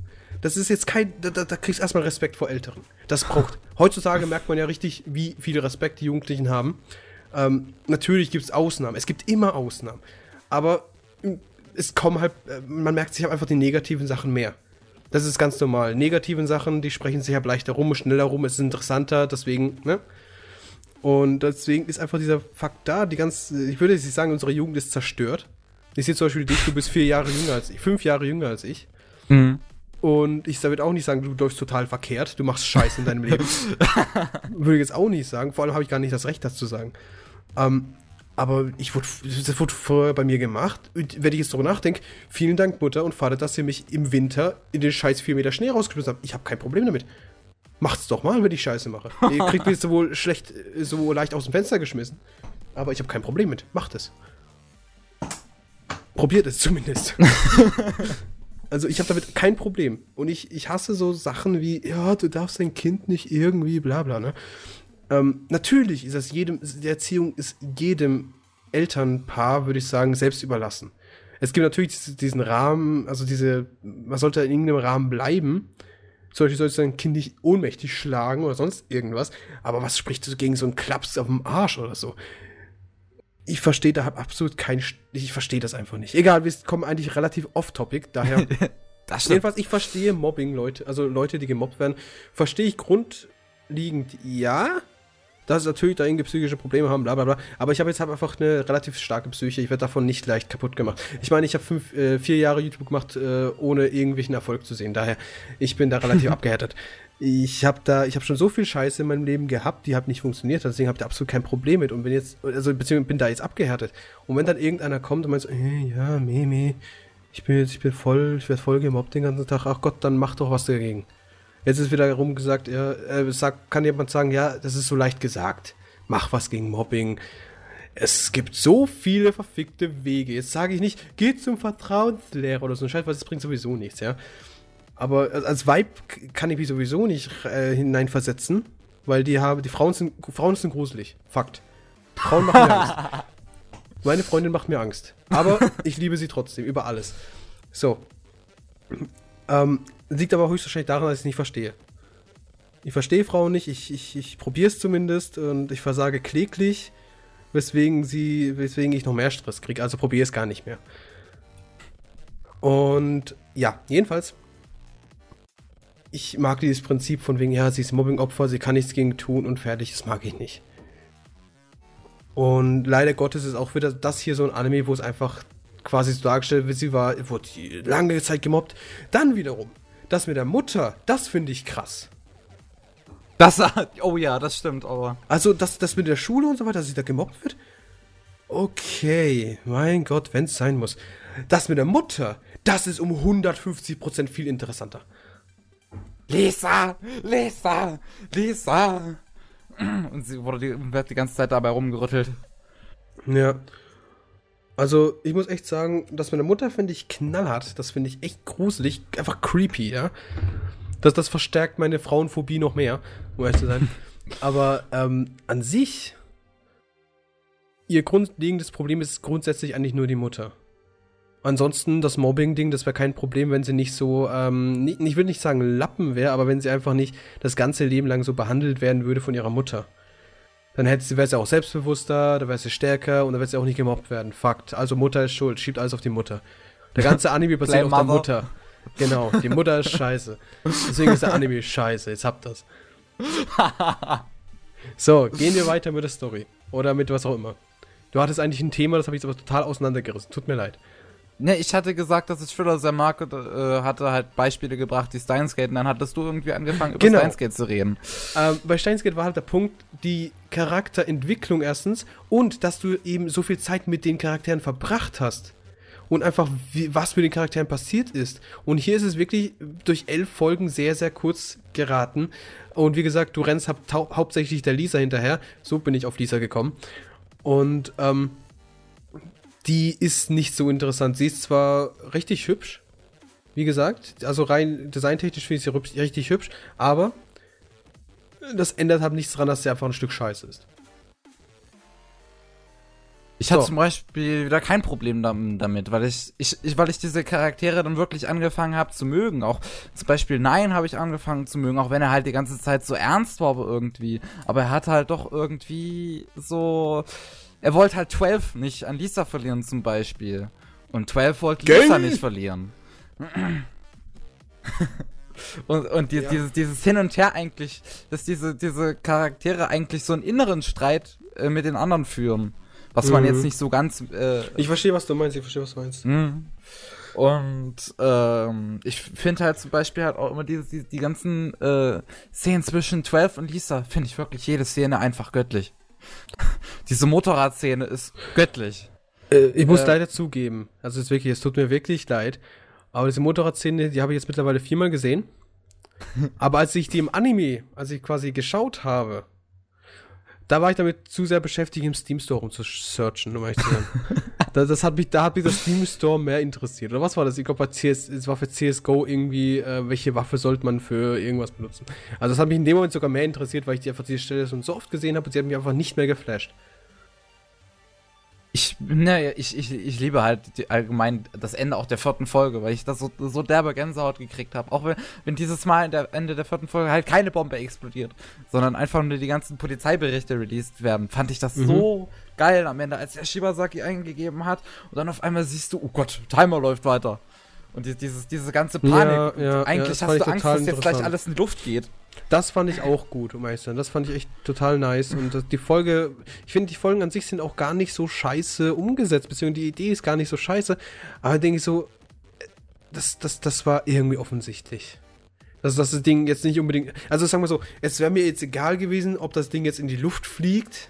Das ist jetzt kein. Da, da, kriegst du erstmal Respekt vor Älteren. Das braucht. Heutzutage merkt man ja richtig, wie viel Respekt die Jugendlichen haben. Ähm, natürlich gibt es Ausnahmen. Es gibt immer Ausnahmen. Aber mm, es kommen halt. äh, Man merkt sich halt einfach die negativen Sachen mehr. Das ist ganz normal. Negativen Sachen, die sprechen sich halt leichter rum, schneller rum, es ist interessanter, deswegen, ne? Und deswegen ist einfach dieser Fakt da, die ganz, ich würde jetzt nicht sagen, unsere Jugend ist zerstört. Ich sehe zum Beispiel dich, du bist vier Jahre jünger als ich, fünf Jahre jünger als ich. Mhm. Und ich würde auch nicht sagen, du läufst total verkehrt, du machst Scheiß in deinem Leben. würde ich jetzt auch nicht sagen, vor allem habe ich gar nicht das Recht, das zu sagen. Ähm, aber ich wurde, das wurde vorher bei mir gemacht. Und wenn ich jetzt darüber nachdenke, vielen Dank, Mutter und Vater, dass ihr mich im Winter in den scheiß 4 Meter Schnee rausgeschmissen habt. Ich habe kein Problem damit. Macht's doch mal, wenn ich Scheiße mache. Ihr kriegt mich sowohl schlecht, so leicht aus dem Fenster geschmissen. Aber ich habe kein Problem mit. Macht es. Probiert es zumindest. also ich habe damit kein Problem. Und ich, ich hasse so Sachen wie, ja, du darfst dein Kind nicht irgendwie, bla bla, ne? Ähm, natürlich ist das jedem, die Erziehung ist jedem Elternpaar, würde ich sagen, selbst überlassen. Es gibt natürlich dies- diesen Rahmen, also diese, man sollte in irgendeinem Rahmen bleiben. Zum Beispiel sollst du dein Kind nicht ohnmächtig schlagen oder sonst irgendwas. Aber was spricht so gegen so einen Klaps auf dem Arsch oder so? Ich verstehe da absolut kein, ich verstehe das einfach nicht. Egal, wir kommen eigentlich relativ off-topic, daher Das stimmt. Jedenfalls, ich verstehe Mobbing, Leute, also Leute, die gemobbt werden, verstehe ich grundlegend ja. Dass natürlich da irgendwie psychische Probleme haben, bla bla bla. Aber ich habe jetzt hab einfach eine relativ starke Psyche. Ich werde davon nicht leicht kaputt gemacht. Ich meine, ich habe äh, vier Jahre YouTube gemacht, äh, ohne irgendwelchen Erfolg zu sehen. Daher, ich bin da relativ abgehärtet. Ich habe da, ich habe schon so viel Scheiße in meinem Leben gehabt, die hat nicht funktioniert. Deswegen habe ich da absolut kein Problem mit. Und bin jetzt, also beziehungsweise bin da jetzt abgehärtet. Und wenn dann irgendeiner kommt und meint so, ja, Meme, ich bin jetzt, ich bin voll, ich werde voll gemobbt den ganzen Tag. Ach Gott, dann mach doch was dagegen. Jetzt ist wieder rumgesagt, ja, äh, sagt, kann jemand sagen, ja, das ist so leicht gesagt. Mach was gegen Mobbing. Es gibt so viele verfickte Wege. Jetzt sage ich nicht, geh zum Vertrauenslehrer oder so ein Scheiß, weil das bringt sowieso nichts, ja. Aber als Vibe kann ich mich sowieso nicht äh, hineinversetzen, weil die haben, die Frauen sind, Frauen sind gruselig. Fakt. Frauen machen mir Angst. Meine Freundin macht mir Angst. Aber ich liebe sie trotzdem, über alles. So. Ähm, liegt aber höchstwahrscheinlich daran, dass ich es nicht verstehe. Ich verstehe Frauen nicht, ich, ich, ich probiere es zumindest und ich versage kläglich, weswegen sie, weswegen ich noch mehr Stress kriege. Also probiere es gar nicht mehr. Und ja, jedenfalls. Ich mag dieses Prinzip von wegen, ja, sie ist Mobbing-Opfer, sie kann nichts gegen tun und fertig, das mag ich nicht. Und leider Gottes ist auch wieder das hier so ein Anime, wo es einfach quasi so dargestellt wird, sie war, wurde lange Zeit gemobbt. Dann wiederum, das mit der Mutter, das finde ich krass. Das, oh ja, das stimmt, aber. Also, das, das mit der Schule und so weiter, dass sie da gemobbt wird? Okay, mein Gott, wenn es sein muss. Das mit der Mutter, das ist um 150% viel interessanter. Lisa! Lisa! Lisa! Und sie wurde die, wird die ganze Zeit dabei rumgerüttelt. Ja. Also, ich muss echt sagen, das mit der Mutter finde ich knallhart. Das finde ich echt gruselig. Einfach creepy, ja. Das, das verstärkt meine Frauenphobie noch mehr, um ehrlich zu sein. Aber ähm, an sich, ihr grundlegendes Problem ist grundsätzlich eigentlich nur die Mutter. Ansonsten, das Mobbing-Ding, das wäre kein Problem, wenn sie nicht so, ähm, nicht, ich will nicht sagen Lappen wäre, aber wenn sie einfach nicht das ganze Leben lang so behandelt werden würde von ihrer Mutter. Dann wäre sie auch selbstbewusster, da wäre sie stärker und dann wird sie auch nicht gemobbt werden. Fakt. Also Mutter ist schuld, schiebt alles auf die Mutter. Der ganze Anime basiert auf der Mutter. Genau, die Mutter ist scheiße. Deswegen ist der Anime scheiße. Jetzt habt das. so, gehen wir weiter mit der Story. Oder mit was auch immer. Du hattest eigentlich ein Thema, das habe ich aber total auseinandergerissen. Tut mir leid. Ne, ich hatte gesagt, dass ich Thriller sehr mag und äh, hatte halt Beispiele gebracht, die Steins Gate, und dann hattest du irgendwie angefangen, über genau. Steins Gate zu reden. Ähm, bei Steins Gate war halt der Punkt, die Charakterentwicklung erstens und dass du eben so viel Zeit mit den Charakteren verbracht hast und einfach, wie, was mit den Charakteren passiert ist. Und hier ist es wirklich durch elf Folgen sehr, sehr kurz geraten. Und wie gesagt, du rennst hau hauptsächlich der Lisa hinterher. So bin ich auf Lisa gekommen. Und ähm, die ist nicht so interessant. Sie ist zwar richtig hübsch, wie gesagt, also rein designtechnisch finde ich sie richtig hübsch, aber das ändert halt nichts daran, dass sie einfach ein Stück Scheiße ist. Ich hatte zum Beispiel wieder kein Problem damit, weil ich, ich, ich weil ich diese Charaktere dann wirklich angefangen habe zu mögen. Auch zum Beispiel Nein habe ich angefangen zu mögen, auch wenn er halt die ganze Zeit so ernst war irgendwie. Aber er hatte halt doch irgendwie so. Er wollte halt 12 nicht an Lisa verlieren zum Beispiel. Und 12 wollte Gang. Lisa nicht verlieren. und und die, ja. dieses, dieses Hin und Her eigentlich, dass diese, diese Charaktere eigentlich so einen inneren Streit äh, mit den anderen führen. Was mhm. man jetzt mhm. nicht so ganz. Äh, ich verstehe, was du meinst, ich verstehe, was du meinst. Mhm. Und ähm, ich finde halt zum Beispiel halt auch immer diese, die, die ganzen äh, Szenen zwischen 12 und Lisa, finde ich wirklich jede Szene einfach göttlich. Diese Motorradszene ist göttlich. Äh, ich muss äh, leider zugeben, also es ist wirklich, es tut mir wirklich leid, aber diese Motorradszene, die habe ich jetzt mittlerweile viermal gesehen. aber als ich die im Anime, als ich quasi geschaut habe, da war ich damit zu sehr beschäftigt, im Steam Store rumzusearchen, um ehrlich zu sein. das, das, hat mich, da hat mich das Steam Store mehr interessiert. Oder was war das? Ich glaube, CS, es war für CSGO irgendwie, äh, welche Waffe sollte man für irgendwas benutzen. Also das hat mich in dem Moment sogar mehr interessiert, weil ich die einfach diese Stelle schon so oft gesehen habe und sie hat mich einfach nicht mehr geflasht. Ich, ne, ich, ich, ich liebe halt allgemein das Ende auch der vierten Folge, weil ich das so, so derbe Gänsehaut gekriegt habe. Auch wenn, wenn dieses Mal in der Ende der vierten Folge halt keine Bombe explodiert, sondern einfach nur die ganzen Polizeiberichte released werden, fand ich das mhm. so geil am Ende, als der Shibasaki eingegeben hat und dann auf einmal siehst du, oh Gott, Timer läuft weiter. Und dieses, diese ganze Panik. Ja, ja, eigentlich ja, hast du Angst, dass jetzt gleich alles in die Luft geht. Das fand ich auch gut, um ehrlich zu sein. Das fand ich echt total nice. Und die Folge, ich finde, die Folgen an sich sind auch gar nicht so scheiße umgesetzt, beziehungsweise die Idee ist gar nicht so scheiße. Aber denke ich so, das, das, das war irgendwie offensichtlich. Dass das Ding jetzt nicht unbedingt. Also sagen wir so, es wäre mir jetzt egal gewesen, ob das Ding jetzt in die Luft fliegt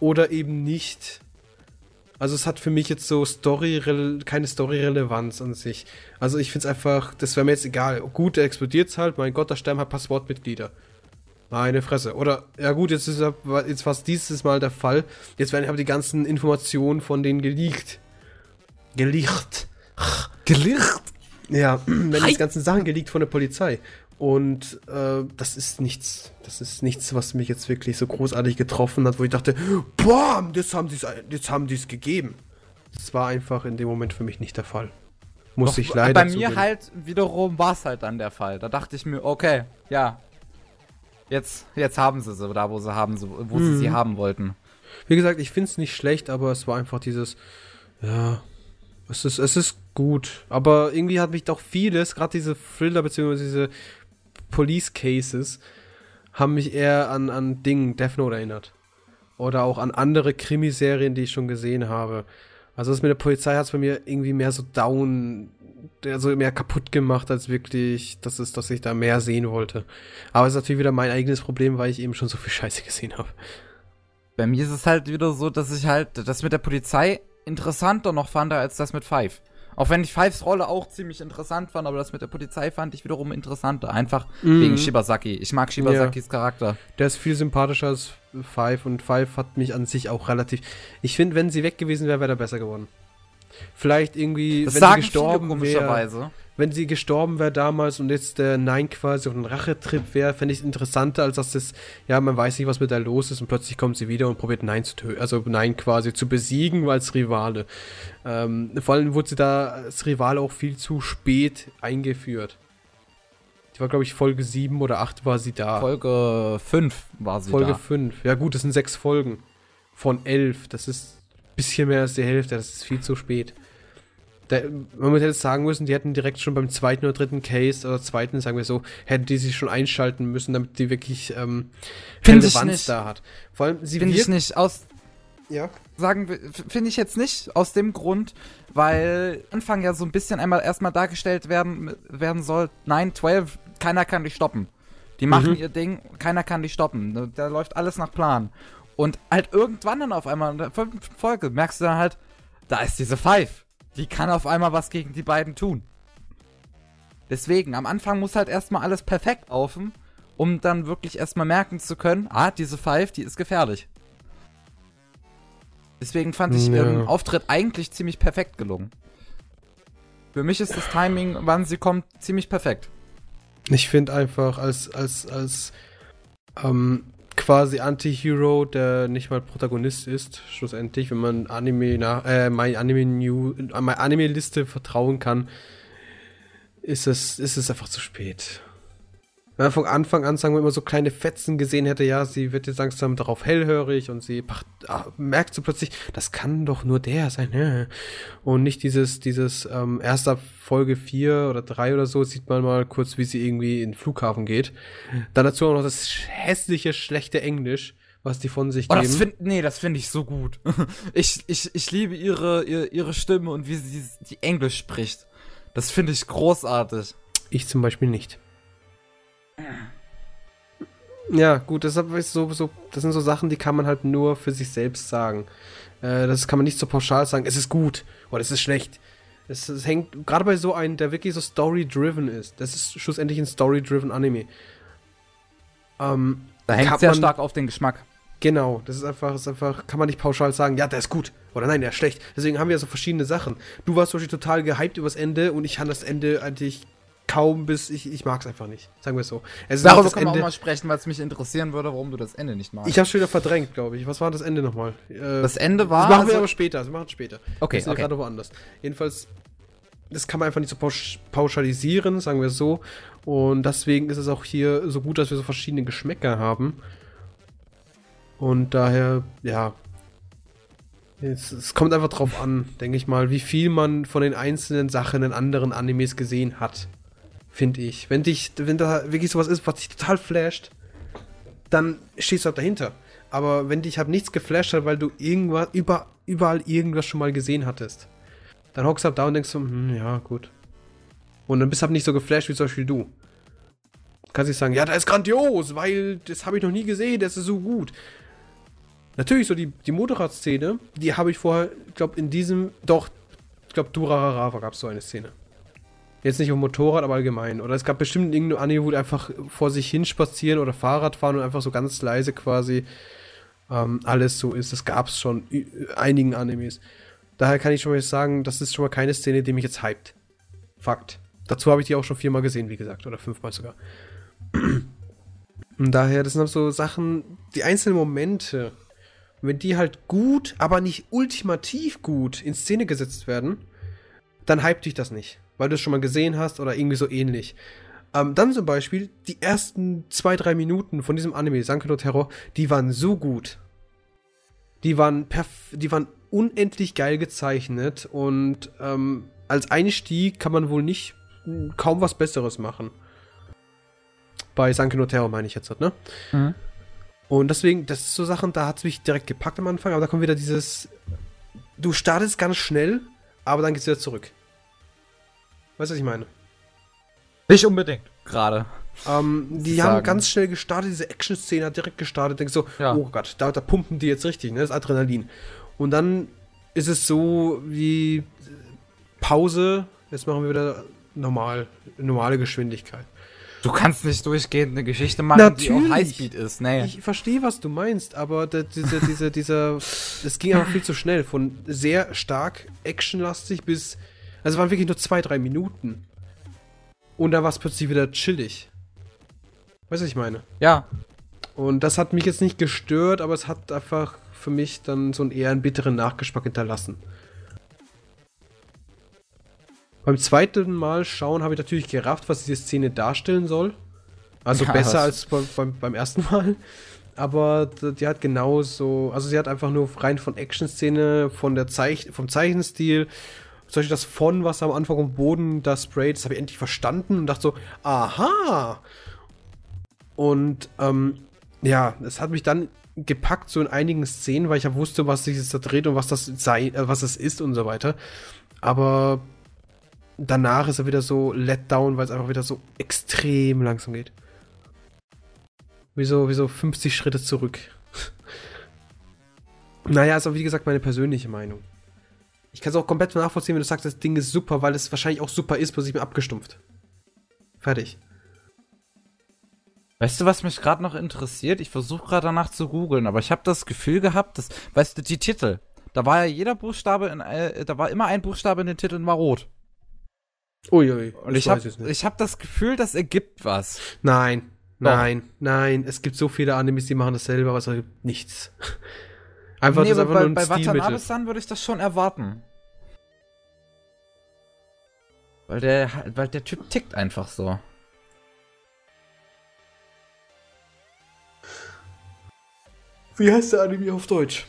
oder eben nicht. Also es hat für mich jetzt so Story keine Story-Relevanz an sich. Also ich finde es einfach, das wäre mir jetzt egal. Gut, explodiert es halt, mein Gott, da sterben halt Passwortmitglieder. Meine Fresse. Oder, ja gut, jetzt ist jetzt fast dieses Mal der Fall. Jetzt werden aber die ganzen Informationen von denen geleakt. Geleakt. Geleakt? Ja, wenn die ganzen Sachen geleakt von der Polizei. Und äh, das ist nichts, das ist nichts, was mich jetzt wirklich so großartig getroffen hat, wo ich dachte, boah, jetzt haben sie es jetzt haben es gegeben. Das war einfach in dem Moment für mich nicht der Fall. Muss Doch, ich leider Bei mir zugeben. halt wiederum war es halt dann der Fall. Da dachte ich mir, okay, ja. Jetzt, jetzt haben sie sie da, wo sie haben, wo mhm. sie sie haben wollten. Wie gesagt, ich finde es nicht schlecht, aber es war einfach dieses, ja, es ist, es ist gut. Aber irgendwie hat mich doch vieles, gerade diese Thriller bzw. diese Police Cases haben mich eher an, an Ding, Death Note erinnert. Oder auch an andere Krimiserien, die ich schon gesehen habe. Also das mit der Polizei hat es bei mir irgendwie mehr so down, also mehr kaputt gemacht, als wirklich, dass es, dass ich da mehr sehen wollte. Aber es ist natürlich wieder mein eigenes Problem, weil ich eben schon so viel Scheiße gesehen habe. Bei mir ist es halt wieder so, dass ich halt das mit der Polizei interessanter noch fand als das mit Five. Auch wenn ich Fives Rolle auch ziemlich interessant fand, aber das mit der Polizei fand ich wiederum interessanter. Einfach mhm. wegen Shibasaki. Ich mag Shibasakis ja. Charakter. Der ist viel sympathischer als Five und Five hat mich an sich auch relativ. Ich finde, wenn sie weg gewesen wäre, wäre er besser geworden. Vielleicht irgendwie, das wenn sie gestorben wäre wenn sie gestorben wäre damals und jetzt der Nein quasi auf einen Rachetrip wäre, fände ich es interessanter, als dass das, ja, man weiß nicht, was mit der los ist und plötzlich kommt sie wieder und probiert Nein zu töten, also Nein quasi zu besiegen als Rivale. Ähm, vor allem wurde sie da als Rivale auch viel zu spät eingeführt. Die war, glaube ich, Folge 7 oder 8 war sie da. Folge 5 war sie Folge da. 5. Ja gut, das sind sechs Folgen. Von elf. Das ist ein bisschen mehr als die Hälfte. Das ist viel zu spät. Da, man hätte jetzt sagen müssen, die hätten direkt schon beim zweiten oder dritten Case oder zweiten, sagen wir so, hätten die sich schon einschalten müssen, damit die wirklich ähm, Find ich Relevanz nicht. da hat. Vor allem, sie Finde ich nicht aus, Ja. sagen finde ich jetzt nicht aus dem Grund, weil Anfang ja so ein bisschen einmal erstmal dargestellt werden, werden soll, nein, 12, keiner kann die stoppen. Die machen Mhm. ihr Ding, keiner kann die stoppen. Da- Da läuft alles nach Plan. Und halt irgendwann dann auf einmal in der fünften Folge merkst du dann halt, da ist diese Five. Die kann auf einmal was gegen die beiden tun. Deswegen, am Anfang muss halt erstmal alles perfekt laufen, um dann wirklich erstmal merken zu können, ah, diese Five, die ist gefährlich. Deswegen fand ich Ja. ihren Auftritt eigentlich ziemlich perfekt gelungen. Für mich ist das Timing, wann sie kommt, ziemlich perfekt. Ich finde einfach als, als, als ähm, quasi Anti-Hero, der nicht mal Protagonist ist, schlussendlich, wenn man Anime nach, äh, mein Anime New, äh, meine Anime-Liste vertrauen kann, ist es, ist es einfach zu spät. Wenn man von Anfang an, sagen wir immer, so kleine Fetzen gesehen hätte, ja, sie wird jetzt langsam darauf hellhörig und sie pach, ah, merkt so plötzlich, das kann doch nur der sein, ja. Und nicht dieses, dieses, ähm, erster Folge 4 oder 3 oder so, sieht man mal kurz, wie sie irgendwie in den Flughafen geht. Dann dazu auch noch das hässliche, schlechte Englisch, was die von sich Oh, geben. das find, nee, das finde ich so gut. ich, ich, ich liebe ihre, ihre, ihre Stimme und wie sie die Englisch spricht. Das finde ich großartig. Ich zum Beispiel nicht. Ja, gut, ist so, so, das sind so Sachen, die kann man halt nur für sich selbst sagen. Äh, das kann man nicht so pauschal sagen, es ist gut oder es ist schlecht. Es, es hängt, gerade bei so einem, der wirklich so story-driven ist, das ist schlussendlich ein story-driven Anime. Ähm, Da hängt Kann sehr man- stark auf den Geschmack. Genau, das ist einfach, ist einfach, kann man nicht pauschal sagen, ja, der ist gut oder nein, der ist schlecht. Deswegen haben wir so verschiedene Sachen. Du warst zum Beispiel total gehypt übers Ende und ich kann das Ende eigentlich kaum bis, ich, ich mag es einfach nicht. Sagen wir es so. Es ist Darüber nicht das können wir auch Ende. mal sprechen, weil es mich interessieren würde, warum du das Ende nicht magst. Ich hab's schon wieder verdrängt, glaube ich. Was war das Ende nochmal? Äh, das Ende war. das machen wir also- aber später, das machen wir später. okay, sind ja okay. gerade woanders. Jedenfalls, das kann man einfach nicht so pausch pauschalisieren, sagen wir es so. Und deswegen ist es auch hier so gut, dass wir so verschiedene Geschmäcker haben. Und daher, ja. Es, es kommt einfach drauf an, denke ich mal, wie viel man von den einzelnen Sachen in anderen Animes gesehen hat. Finde ich. Wenn dich, wenn da wirklich sowas ist, was dich total flasht, dann stehst du halt dahinter. Aber wenn dich halt nichts geflasht hat, weil du irgendwas, über, überall irgendwas schon mal gesehen hattest, dann hockst du halt da und denkst so, hm, ja, gut. Und dann bist du halt nicht so geflasht wie zum Beispiel du. Kannst nicht sagen, ja, der ist grandios, weil das habe ich noch nie gesehen, das ist so gut. Natürlich, so die, die Motorradszene, die habe ich vorher, ich glaube, in diesem, doch, ich glaube, Durarara gab es so eine Szene. Jetzt nicht um Motorrad, aber allgemein. Oder es gab bestimmt irgendeine Anime, wo die einfach vor sich hin spazieren oder Fahrrad fahren und einfach so ganz leise quasi ähm, alles so ist. Das gab es schon in einigen Animes. Daher kann ich schon mal sagen, das ist schon mal keine Szene, die mich jetzt hypt. Fakt. Dazu habe ich die auch schon viermal gesehen, wie gesagt. Oder fünfmal sogar. Und daher, das sind so Sachen, die einzelnen Momente, wenn die halt gut, aber nicht ultimativ gut in Szene gesetzt werden, dann hypt dich das nicht. Weil du es schon mal gesehen hast oder irgendwie so ähnlich. Ähm, dann zum Beispiel, die ersten zwei, drei Minuten von diesem Anime, Sanke no Terror, die waren so gut. Die waren, perf die waren unendlich geil gezeichnet und ähm, als Einstieg kann man wohl nicht mh, kaum was Besseres machen. Bei Sanke no Terror meine ich jetzt, ne? Mhm. Und deswegen, das ist so Sachen, da hat es mich direkt gepackt am Anfang, aber da kommt wieder dieses, du startest ganz schnell, aber dann geht's wieder zurück. Weißt du, was ich meine? Nicht unbedingt. Gerade. Ähm, die Sagen. haben ganz schnell gestartet, diese Action-Szene hat direkt gestartet, denkst so, Ja. oh Gott, da, da pumpen die jetzt richtig, ne, das Adrenalin. Und dann ist es so wie Pause, jetzt machen wir wieder normal, normale Geschwindigkeit. Du kannst nicht durchgehend eine Geschichte machen, die auf Natürlich. Highspeed ist. Nee. Ich verstehe, was du meinst, aber der, diese, diese, dieser, das ging einfach viel zu schnell. Von sehr stark actionlastig bis, also es waren wirklich nur zwei, drei Minuten. Und dann war es plötzlich wieder chillig. Weißt du, was ich meine? ja. Und das hat mich jetzt nicht gestört, aber es hat einfach für mich dann so einen eher einen bitteren Nachgeschmack hinterlassen. Beim zweiten Mal schauen habe ich natürlich gerafft, was diese Szene darstellen soll. Also Ja, besser als beim, beim, beim ersten Mal. Aber die hat genauso, also sie hat einfach nur rein von Action-Szene, von der Zeich vom Zeichenstil, zum Beispiel das von, was am Anfang am Boden da sprayt, das habe ich endlich verstanden und dachte so, aha! Und ähm, ja, es hat mich dann gepackt, so in einigen Szenen, weil ich ja wusste, was sich da dreht und was das sei, äh, was es ist und so weiter. Aber danach ist er wieder so let down, weil es einfach wieder so extrem langsam geht. Wie so, wie so 50 Schritte zurück. naja, ist aber wie gesagt meine persönliche Meinung. Ich kann es auch komplett nachvollziehen, wenn du sagst, das Ding ist super, weil es wahrscheinlich auch super ist, bloß ich bin abgestumpft. Fertig. Weißt du, was mich gerade noch interessiert? Ich versuche gerade danach zu googeln, aber ich habe das Gefühl gehabt, dass, weißt du, die Titel, da war ja jeder Buchstabe in, äh, da war immer ein Buchstabe in den Titeln war rot. Uiui. Und ich habe ich hab das Gefühl, das ergibt was. Nein, Doch. nein, nein. Es gibt so viele Animes, die machen das selber, aber es gibt nichts. Einfach, nee, das einfach bei, nur ein bei. Watanabe-san würde ich das schon erwarten. Weil der, weil der Typ tickt einfach so. Wie heißt der Anime auf Deutsch?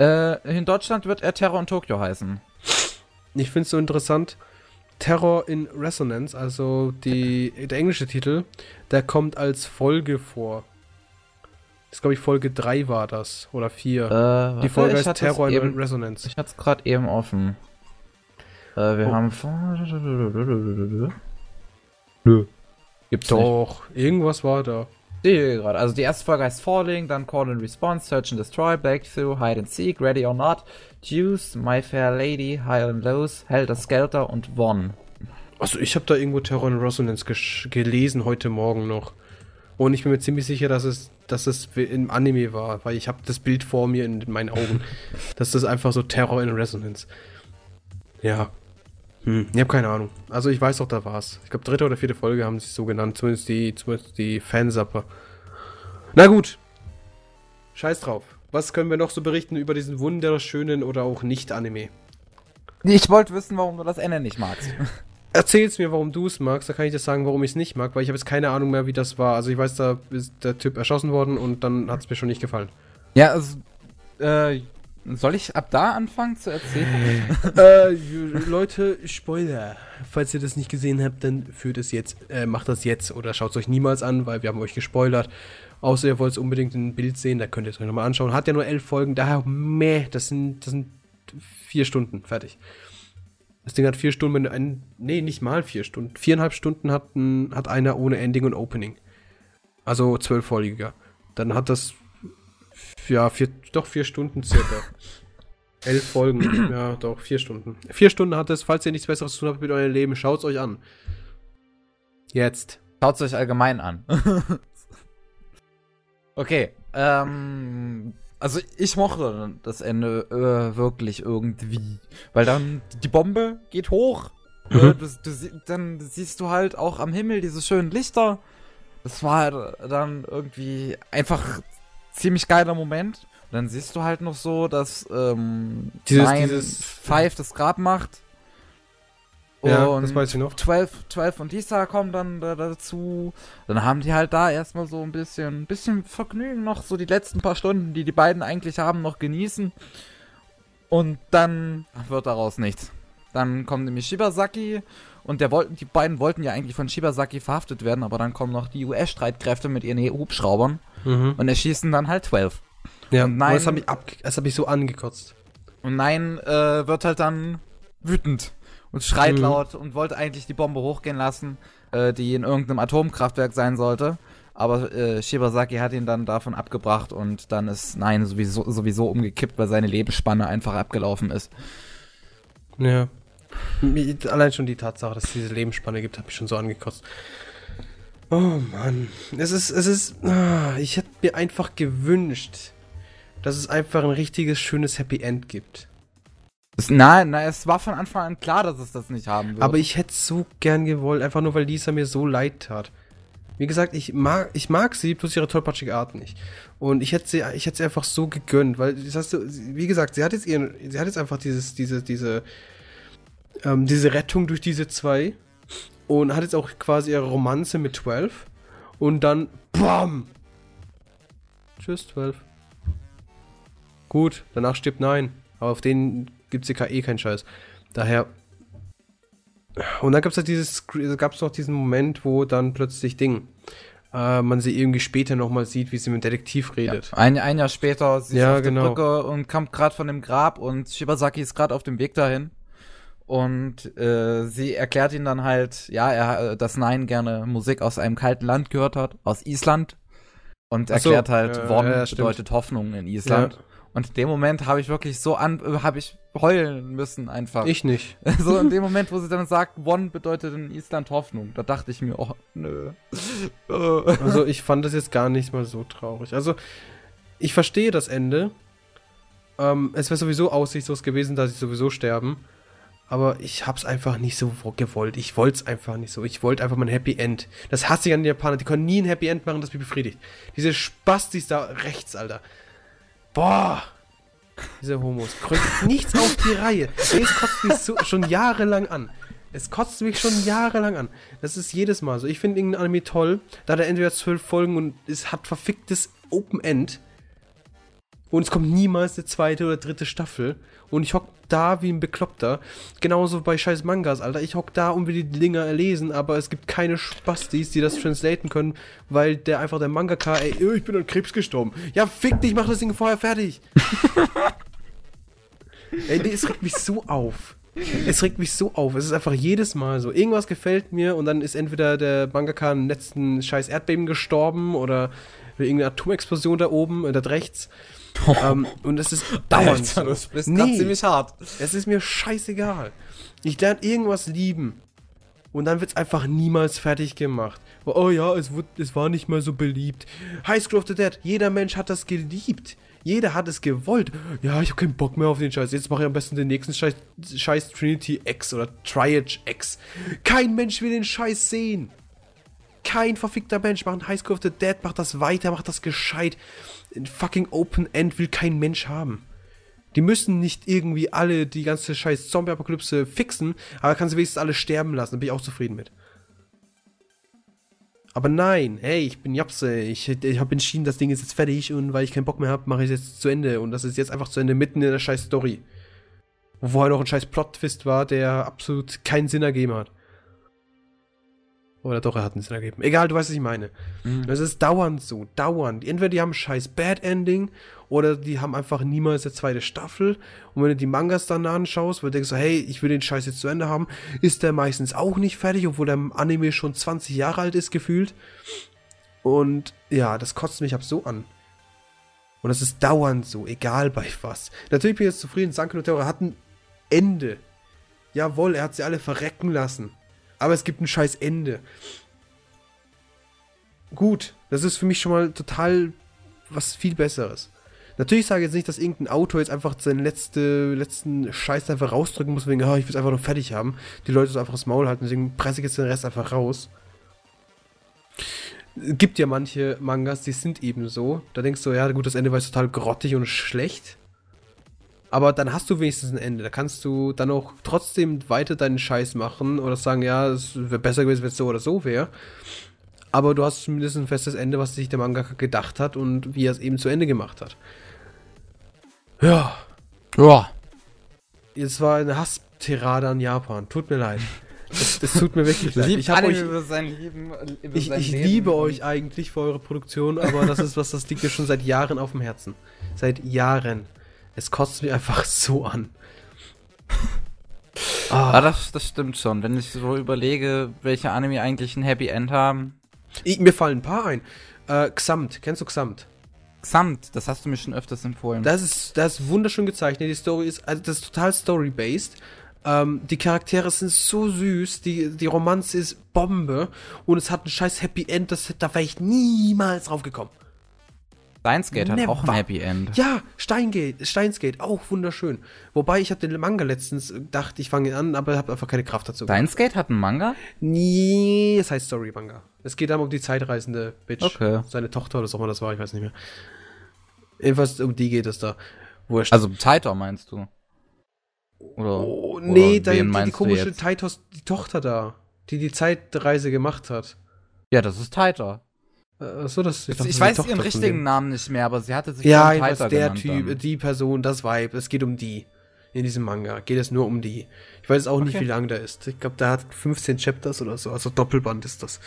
Äh, in Deutschland wird er Terror in Tokio heißen. Ich finde es so interessant. Terror in Resonance, also die, der englische Titel, der kommt als Folge vor. Das glaube ich Folge 3 war das. Oder 4. Äh, die Folge heißt Terror in eben, Resonance. Ich hatte es gerade eben offen. Äh, wir Oh. haben. Nö. Gibt's nicht. Doch, irgendwas war da. Sehe gerade. Also die erste Folge heißt Falling, dann Call and Response, Search and Destroy, Breakthrough, Hide and Seek, Ready or Not, Juice, My Fair Lady, High and Lows, Helter Skelter und One. Also ich habe da irgendwo Terror in Resonance gelesen heute Morgen noch. Und ich bin mir ziemlich sicher, dass es, dass es im Anime war, weil ich habe das Bild vor mir in meinen Augen. dass das einfach so Terror in Resonance. Ja. Hm, ich habe keine Ahnung. Also ich weiß doch, da war's. Ich glaube, dritte oder vierte Folge haben sie es so genannt. Zumindest die, zumindest die Fansapper. Na gut. Scheiß drauf. Was können wir noch so berichten über diesen wunderschönen oder auch Nicht-Anime? Ich wollte wissen, warum du das Ende nicht magst. Erzähl's mir, warum du es magst, da kann ich dir sagen, warum ich es nicht mag, weil ich habe jetzt keine Ahnung mehr, wie das war. Also ich weiß, da ist der Typ erschossen worden und dann hat es mir schon nicht gefallen. ja, also. Äh, soll ich ab da anfangen zu erzählen? äh, Leute, Spoiler. Falls ihr das nicht gesehen habt, dann führt es jetzt, äh, macht das jetzt oder schaut es euch niemals an, weil wir haben euch gespoilert. Außer ihr wollt es unbedingt in ein Bild sehen, da könnt ihr es euch nochmal anschauen. Hat ja nur elf Folgen, daher meh, das sind, das sind vier Stunden, fertig. Das Ding hat vier Stunden, wenn du ein, nee, nicht mal vier Stunden. Viereinhalb Stunden hat, ein, hat einer ohne Ending und Opening. Also zwölffolgiger. Dann hat das, ja, vier, doch vier Stunden circa. Elf Folgen, ja, doch, vier Stunden. Vier Stunden hat es, falls ihr nichts Besseres zu tun habt mit eurem Leben, schaut's euch an. Jetzt. Schaut euch allgemein an. okay, ähm. Also ich mochte das Ende äh, wirklich irgendwie. Weil dann die Bombe geht hoch. Mhm. Äh, du, du, dann siehst du halt auch am Himmel diese schönen Lichter. Das war halt dann irgendwie einfach ziemlich geiler Moment. Und dann siehst du halt noch so, dass ähm, Dieses- dieses- Five das Grab macht. Ja, Und das weiß ich noch. 12, 12 und Lisa kommen dann da, dazu. Dann haben die halt da erstmal so ein bisschen, ein bisschen Vergnügen noch, so die letzten paar Stunden, die die beiden eigentlich haben, noch genießen. Und dann wird daraus nichts. Dann kommt nämlich Shibasaki und der wollten, die beiden wollten ja eigentlich von Shibasaki verhaftet werden, aber dann kommen noch die US-Streitkräfte mit ihren Hubschraubern Mhm. und erschießen dann halt 12. Ja, und nein, das hat mich, ab, das hat mich so angekotzt. Und Nein äh, wird halt dann wütend und schreit Mhm. laut und wollte eigentlich die Bombe hochgehen lassen, äh, die in irgendeinem Atomkraftwerk sein sollte. Aber äh, Shibasaki hat ihn dann davon abgebracht und dann ist Nein sowieso, sowieso umgekippt, weil seine Lebensspanne einfach abgelaufen ist. Ja. Allein schon die Tatsache, dass es diese Lebensspanne gibt, hat mich schon so angekotzt. Oh Mann. Es ist, es ist. Ah, ich hätte mir einfach gewünscht, dass es einfach ein richtiges, schönes Happy End gibt. Es, nein, nein, es war von Anfang an klar, dass es das nicht haben wird. Aber ich hätte so gern gewollt, einfach nur weil Lisa mir so leid tat. Wie gesagt, ich mag, ich mag sie, plus ihre tollpatschige Art nicht. Und ich hätte sie, ich hätte sie einfach so gegönnt, weil, das hast du, wie gesagt, sie hat jetzt ihren, sie hat jetzt einfach dieses, diese, diese, ähm, diese Rettung durch diese zwei und hat jetzt auch quasi ihre Romanze mit 12 und dann BAM! Tschüss, 12. Gut, danach stirbt Nein. Aber auf den gibt es eh keinen Scheiß. Daher. Und dann gab es halt dieses, gab's noch diesen Moment, wo dann plötzlich Ding, äh, man sie irgendwie später nochmal sieht, wie sie mit dem Detektiv redet. Ja, ein, ein Jahr später, sie Ja, ist auf genau. der Brücke und kommt gerade von dem Grab und Shibasaki ist gerade auf dem Weg dahin. Und äh, sie erklärt ihn dann halt, ja, er, äh, dass Nein gerne Musik aus einem kalten Land gehört hat, aus Island. Und Ach so, erklärt halt, ja, Won ja, bedeutet Hoffnung in Island. Und in dem Moment habe ich wirklich so an, äh, habe ich heulen müssen einfach. Ich nicht. so in dem Moment, wo sie dann sagt, Won bedeutet in Island Hoffnung, da dachte ich mir, oh, nö. Also ich fand das jetzt gar nicht mal so traurig. Also ich verstehe das Ende. Ähm, es wäre sowieso aussichtslos gewesen, dass sie sowieso sterben. Aber ich hab's einfach nicht so wo- gewollt. Ich wollte es einfach nicht so. Ich wollte einfach mal ein Happy End. Das hasse ich an den Japanern. Die können nie ein Happy End machen, das mich befriedigt. Diese Spastis da rechts, Alter. Boah. Diese Homos. Kriegt nichts auf die Reihe. Es kotzt mich so, schon jahrelang an. Es kotzt mich schon jahrelang an. Das ist jedes Mal so. Ich finde irgendein Anime toll. Da hat er entweder zwölf Folgen und es hat verficktes Open End. Und es kommt niemals eine zweite oder dritte Staffel. Und ich hock da wie ein Bekloppter. Genauso bei scheiß Mangas, Alter. Ich hock da und will die Dinger lesen, aber es gibt keine Spastis, die das translaten können, weil der einfach der Mangaka, ey, oh, ich bin an Krebs gestorben. Ja, fick dich, mach das Ding vorher fertig. ey, es regt mich so auf. Es regt mich so auf. Es ist einfach jedes Mal so. Irgendwas gefällt mir und dann ist entweder der Mangaka im letzten scheiß Erdbeben gestorben oder irgendeine Atomexplosion da oben, äh, da rechts. Ähm, und es ist dauernd so. das Nee. ziemlich hart. Es ist mir scheißegal. Ich lerne irgendwas lieben. Und dann wird es einfach niemals fertig gemacht. Oh ja, es, wird, es war nicht mehr so beliebt. High School of the Dead, jeder Mensch hat das geliebt. Jeder hat es gewollt. Ja, ich habe keinen Bock mehr auf den Scheiß. Jetzt mache ich am besten den nächsten Scheiß, Scheiß Trinity X oder Triage X. Kein Mensch will den Scheiß sehen. Kein verfickter Mensch macht High School of the Dead, macht das weiter, macht das gescheit. Ein fucking Open End will kein Mensch haben. Die müssen nicht irgendwie alle die ganze scheiß Zombie-Apokalypse fixen, aber kann sie wenigstens alle sterben lassen. Da bin ich auch zufrieden mit. Aber nein, hey, ich bin Japse, ich, ich habe entschieden, das Ding ist jetzt fertig und weil ich keinen Bock mehr habe, mache ich es jetzt zu Ende. Und das ist jetzt einfach zu Ende, mitten in der scheiß Story. Wo vorher noch ein scheiß Plot-Twist war, der absolut keinen Sinn ergeben hat. Oder doch, er hat einen Sinn ergeben. Egal, du weißt, was ich meine. Das ist dauernd so, dauernd. Entweder die haben ein scheiß Bad Ending oder die haben einfach niemals eine zweite Staffel. Und wenn du die Mangas dann anschaust, wo du denkst hey, ich will den Scheiß jetzt zu Ende haben, ist der meistens auch nicht fertig, obwohl der Anime schon 20 Jahre alt ist, gefühlt. Und ja, das kotzt mich ab so an. Und das ist dauernd so, egal bei was. Natürlich bin ich jetzt zufrieden, Sanke no Terror hat ein Ende. Jawohl, er hat sie alle verrecken lassen. Aber es gibt ein scheiß Ende. Gut, das ist für mich schon mal total was viel Besseres. Natürlich sage ich jetzt nicht, dass irgendein Autor jetzt einfach seinen letzte, letzten Scheiß einfach rausdrücken muss, wegen, ah, ich will es einfach noch fertig haben. Die Leute so einfach das Maul halten, deswegen presse ich jetzt den Rest einfach raus. Gibt ja manche Mangas, die sind eben so. Da denkst du, ja, gut, das Ende war jetzt total grottig und schlecht. Aber dann hast du wenigstens ein Ende. Da kannst du dann auch trotzdem weiter deinen Scheiß machen oder sagen, ja, es wäre besser gewesen, wenn es so oder so wäre. Aber du hast zumindest ein festes Ende, was sich der Mangaka gedacht hat und wie er es eben zu Ende gemacht hat. Ja, Ja. jetzt war eine Hasstirade an Japan. Tut mir leid. Es, es tut mir wirklich leid. Ich, hab Anime euch, Leben, ich, ich liebe euch eigentlich für eure Produktion, aber das ist was, das liegt mir schon seit Jahren auf dem Herzen. Seit Jahren. Es kotzt mich einfach so an. Ah, Ah, das, das stimmt schon. Wenn ich so überlege, welche Anime eigentlich ein Happy End haben. ich, mir fallen ein paar ein. Äh, Xamt, kennst du Xamt? Xamt, das hast du mir schon öfters empfohlen. Das ist, das ist wunderschön gezeichnet. Die Story ist, also das ist total story-based. Ähm, die Charaktere sind so süß, die, die Romanze ist Bombe und es hat ein scheiß Happy End, das, da wäre ich niemals drauf gekommen. Steins Gate hat auch ein Happy End. Ja, Steingate, Steinsgate, auch wunderschön. Wobei ich habe den Manga letztens gedacht, ich fange ihn an, aber habe einfach keine Kraft dazu. Steins Gate hat einen Manga? Nee, es heißt Story Manga. Es geht dann um die zeitreisende Bitch. Okay. Seine Tochter oder was auch immer das war, ich weiß nicht mehr. Jedenfalls um die geht es da. Wurscht. Also Titor meinst du? Oder, Oh, oder nee, da, wen die, die komische? Titos, die Tochter da, die die Zeitreise gemacht hat. Ja, das ist Taita. Äh, so, das, Ich, ich weiß Tochter ihren richtigen. Namen nicht mehr, aber sie hatte sich Ja, jedenfalls Taita der Typ, dann. die Person, das Vibe. Es geht um die. In diesem Manga geht es nur um die. Ich weiß auch nicht, Okay. wie lang der ist. Ich glaube, der hat 15 Chapters oder so. Also Doppelband ist das.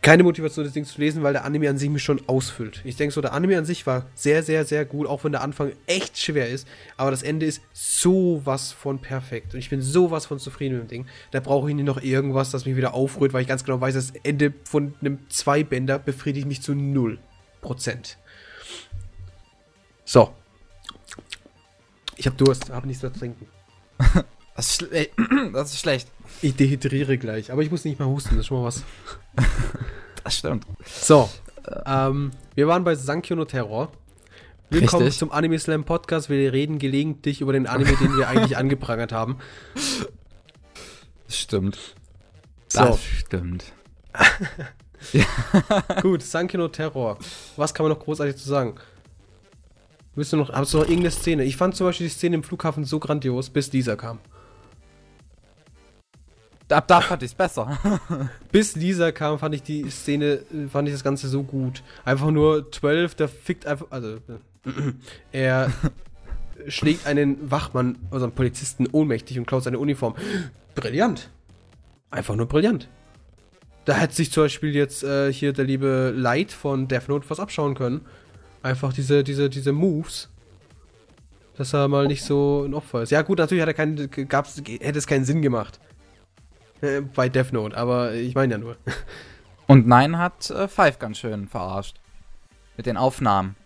Keine Motivation, das Ding zu lesen, weil der Anime an sich mich schon ausfüllt. Ich denke so, der Anime an sich war sehr, sehr, sehr gut, auch wenn der Anfang echt schwer ist. Aber das Ende ist sowas von perfekt. Und ich bin sowas von zufrieden mit dem Ding. Da brauche ich nicht noch irgendwas, das mich wieder aufrührt, weil ich ganz genau weiß, das Ende von einem Zweibänder befriedigt mich zu 0%. So. Ich habe Durst, habe nichts mehr zu trinken. Das ist, schle das ist schlecht. Ich dehydriere gleich, aber ich muss nicht mehr husten, das ist schon mal was. Das stimmt. So, ähm, wir waren bei Sankyo no Terror. Willkommen Richtig. zum Anime Slam Podcast. Wir reden gelegentlich über den Anime, den wir eigentlich angeprangert haben. Das stimmt. So. Das stimmt. Gut, Sankyo no Terror. Was kann man noch großartig zu sagen? Willst du noch, hast du noch irgendeine Szene? Ich fand zum Beispiel die Szene im Flughafen so grandios, bis Lisa kam. Ab da fand ich es besser. Bis Lisa kam, fand ich die Szene, äh, fand ich das Ganze so gut. Einfach nur 12, der fickt einfach, also, äh, er schlägt einen Wachmann, also einen Polizisten, ohnmächtig und klaut seine Uniform. Brillant. Einfach nur brillant. Da hätte sich zum Beispiel jetzt äh, hier der liebe Light von Death Note was abschauen können. Einfach diese, diese, diese Moves. Dass er mal nicht so ein Opfer ist. Ja, gut, natürlich hat er keinen, gab's, hätte es keinen Sinn gemacht. Äh, bei Death Note, aber ich meine ja nur. Und Nein hat äh, Five ganz schön verarscht. Mit den Aufnahmen.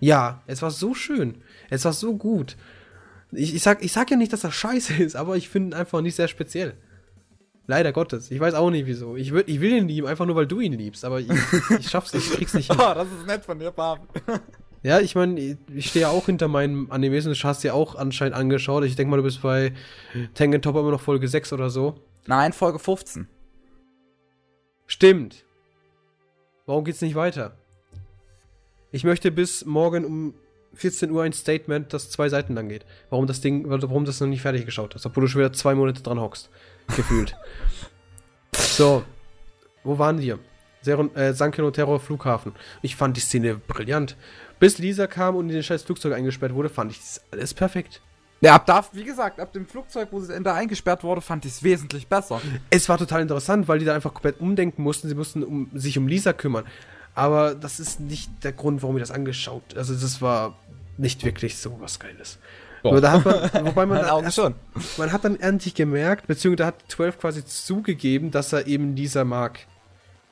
Ja, es war so schön. Es war so gut. Ich, ich, sag, ich sag ja nicht, dass das scheiße ist, aber ich finde ihn einfach nicht sehr speziell. Leider Gottes. Ich weiß auch nicht wieso. Ich, würd, ich will ihn lieben, einfach nur weil du ihn liebst, aber ich, ich schaff's nicht, ich krieg's nicht hin. Oh, das ist nett von dir, Pap. Ja, ich meine, ich, ich stehe ja auch hinter meinen Animes und du hast dir auch anscheinend angeschaut. Ich denke mal, du bist bei Tengen Top immer noch Folge 6 oder so. Nein, Folge 15. Stimmt. Warum geht's nicht weiter? Ich möchte bis morgen um 14 Uhr ein Statement, das zwei Seiten lang geht. Warum das Ding, warum das noch nicht fertig geschaut hast, obwohl du schon wieder zwei Monate dran hockst. Gefühlt. so. Wo waren wir? Seron, äh, Sankyo no Terror Flughafen. Ich fand die Szene brillant. Bis Lisa kam und in den scheiß Flugzeug eingesperrt wurde, fand ich das alles perfekt. Ja, ab da, wie gesagt, ab dem Flugzeug, wo sie da eingesperrt wurde, fand ich es wesentlich besser. Es war total interessant, weil die da einfach komplett umdenken mussten. Sie mussten um, sich um Lisa kümmern. Aber das ist nicht der Grund, warum ich das angeschaut. Also das war nicht wirklich so was Geiles. Aber da hat man, wobei man, Augen schon. man hat dann endlich gemerkt, beziehungsweise da hat 12 quasi zugegeben, dass er eben Lisa mag.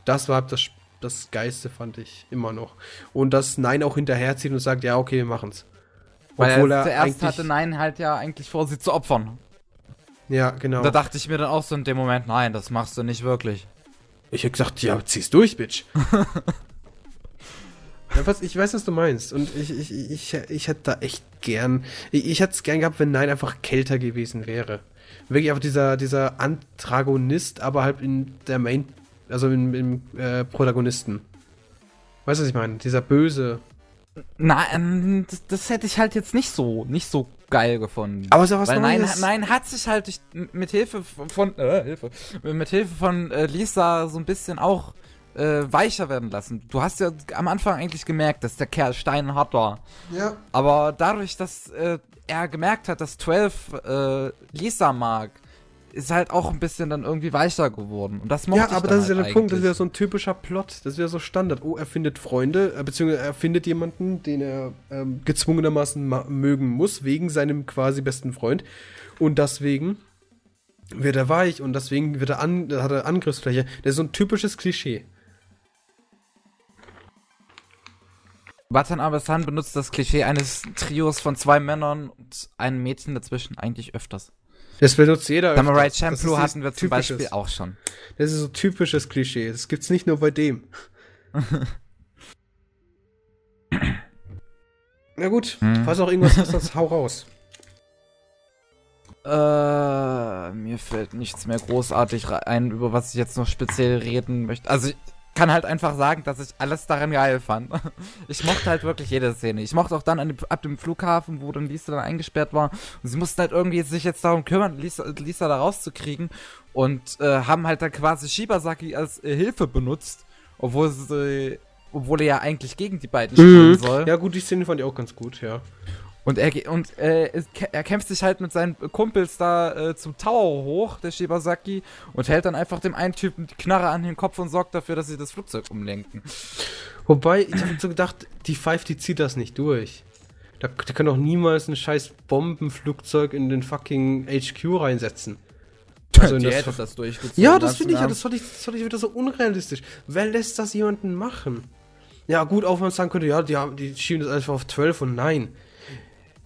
Das war das, das Geiste, fand ich immer noch. Und dass Nein auch hinterherzieht und sagt, ja, okay, wir machen's. Weil Obwohl er er zuerst hatte Nein halt ja eigentlich vor, sie zu opfern. Ja, genau. Da dachte ich mir dann auch so in dem Moment, nein, das machst du nicht wirklich. Ich hab gesagt, ja, zieh's durch, Bitch. ja, was, ich weiß, was du meinst. Und ich, ich, ich, ich hätte da echt gern. Ich, ich hätte es gern gehabt, wenn Nein einfach kälter gewesen wäre. Wirklich einfach dieser, dieser Antagonist, aber halt in der Main, also im, im äh, Protagonisten. Weißt du, was ich meine? Dieser böse. Nein, das, das hätte ich halt jetzt nicht so, nicht so geil gefunden. Aber ist was Weil nein, Neues. nein, hat sich halt durch, mit Hilfe von, äh, Hilfe, mit Hilfe von äh, Lisa so ein bisschen auch äh, weicher werden lassen. Du hast ja am Anfang eigentlich gemerkt, dass der Kerl steinhart war. Ja. Aber dadurch, dass äh, er gemerkt hat, dass 12 äh, Lisa mag, ist halt auch ein bisschen dann irgendwie weicher geworden. Und das Ja, aber das ist ja halt der Punkt, das eigentlich. wäre so ein typischer Plot, das wäre so Standard. Oh, er findet Freunde, äh, beziehungsweise er findet jemanden, den er ähm, gezwungenermaßen ma- mögen muss, wegen seinem quasi besten Freund. Und deswegen wird er weich und deswegen wird er an, hat er Angriffsfläche. Das ist so ein typisches Klischee. Watan Abesan benutzt das Klischee eines Trios von zwei Männern und einem Mädchen dazwischen eigentlich öfters. Das benutzt jeder. Samurai öfters. Das Champloo ist hatten wir zum typisches. Beispiel auch schon. Das ist so typisches Klischee. Das gibt's nicht nur bei dem. Na gut, Hm. falls auch irgendwas ist, das hau raus. Äh, mir fällt nichts mehr großartig ein, über was ich jetzt noch speziell reden möchte. Also, kann halt einfach sagen, dass ich alles daran geil fand. Ich mochte halt wirklich jede Szene. Ich mochte auch dann dem, ab dem Flughafen, wo dann Lisa dann eingesperrt war. Und sie mussten halt irgendwie sich jetzt darum kümmern, Lisa, Lisa da rauszukriegen. Und äh, haben halt dann quasi Shibasaki als äh, Hilfe benutzt. Obwohl sie, obwohl er ja eigentlich gegen die beiden spielen Mhm. soll. Ja, gut, die Szene fand ich auch ganz gut, ja. Und er und äh, er kämpft sich halt mit seinen Kumpels da äh, zum Tower hoch, der Shibasaki, und hält dann einfach dem einen Typen die Knarre an den Kopf und sorgt dafür, dass sie das Flugzeug umlenken. Wobei, ich habe so gedacht, die Five, die zieht das nicht durch. Da, die können doch niemals ein scheiß Bombenflugzeug in den fucking HQ reinsetzen. Also die das hätte das durchgezogen. Ja, das finde ich ja, das fand ich, das fand ich wieder so unrealistisch. Wer lässt das jemanden machen? Ja, gut, auch wenn man sagen könnte, ja, die, haben, die schieben das einfach auf 12 und nein.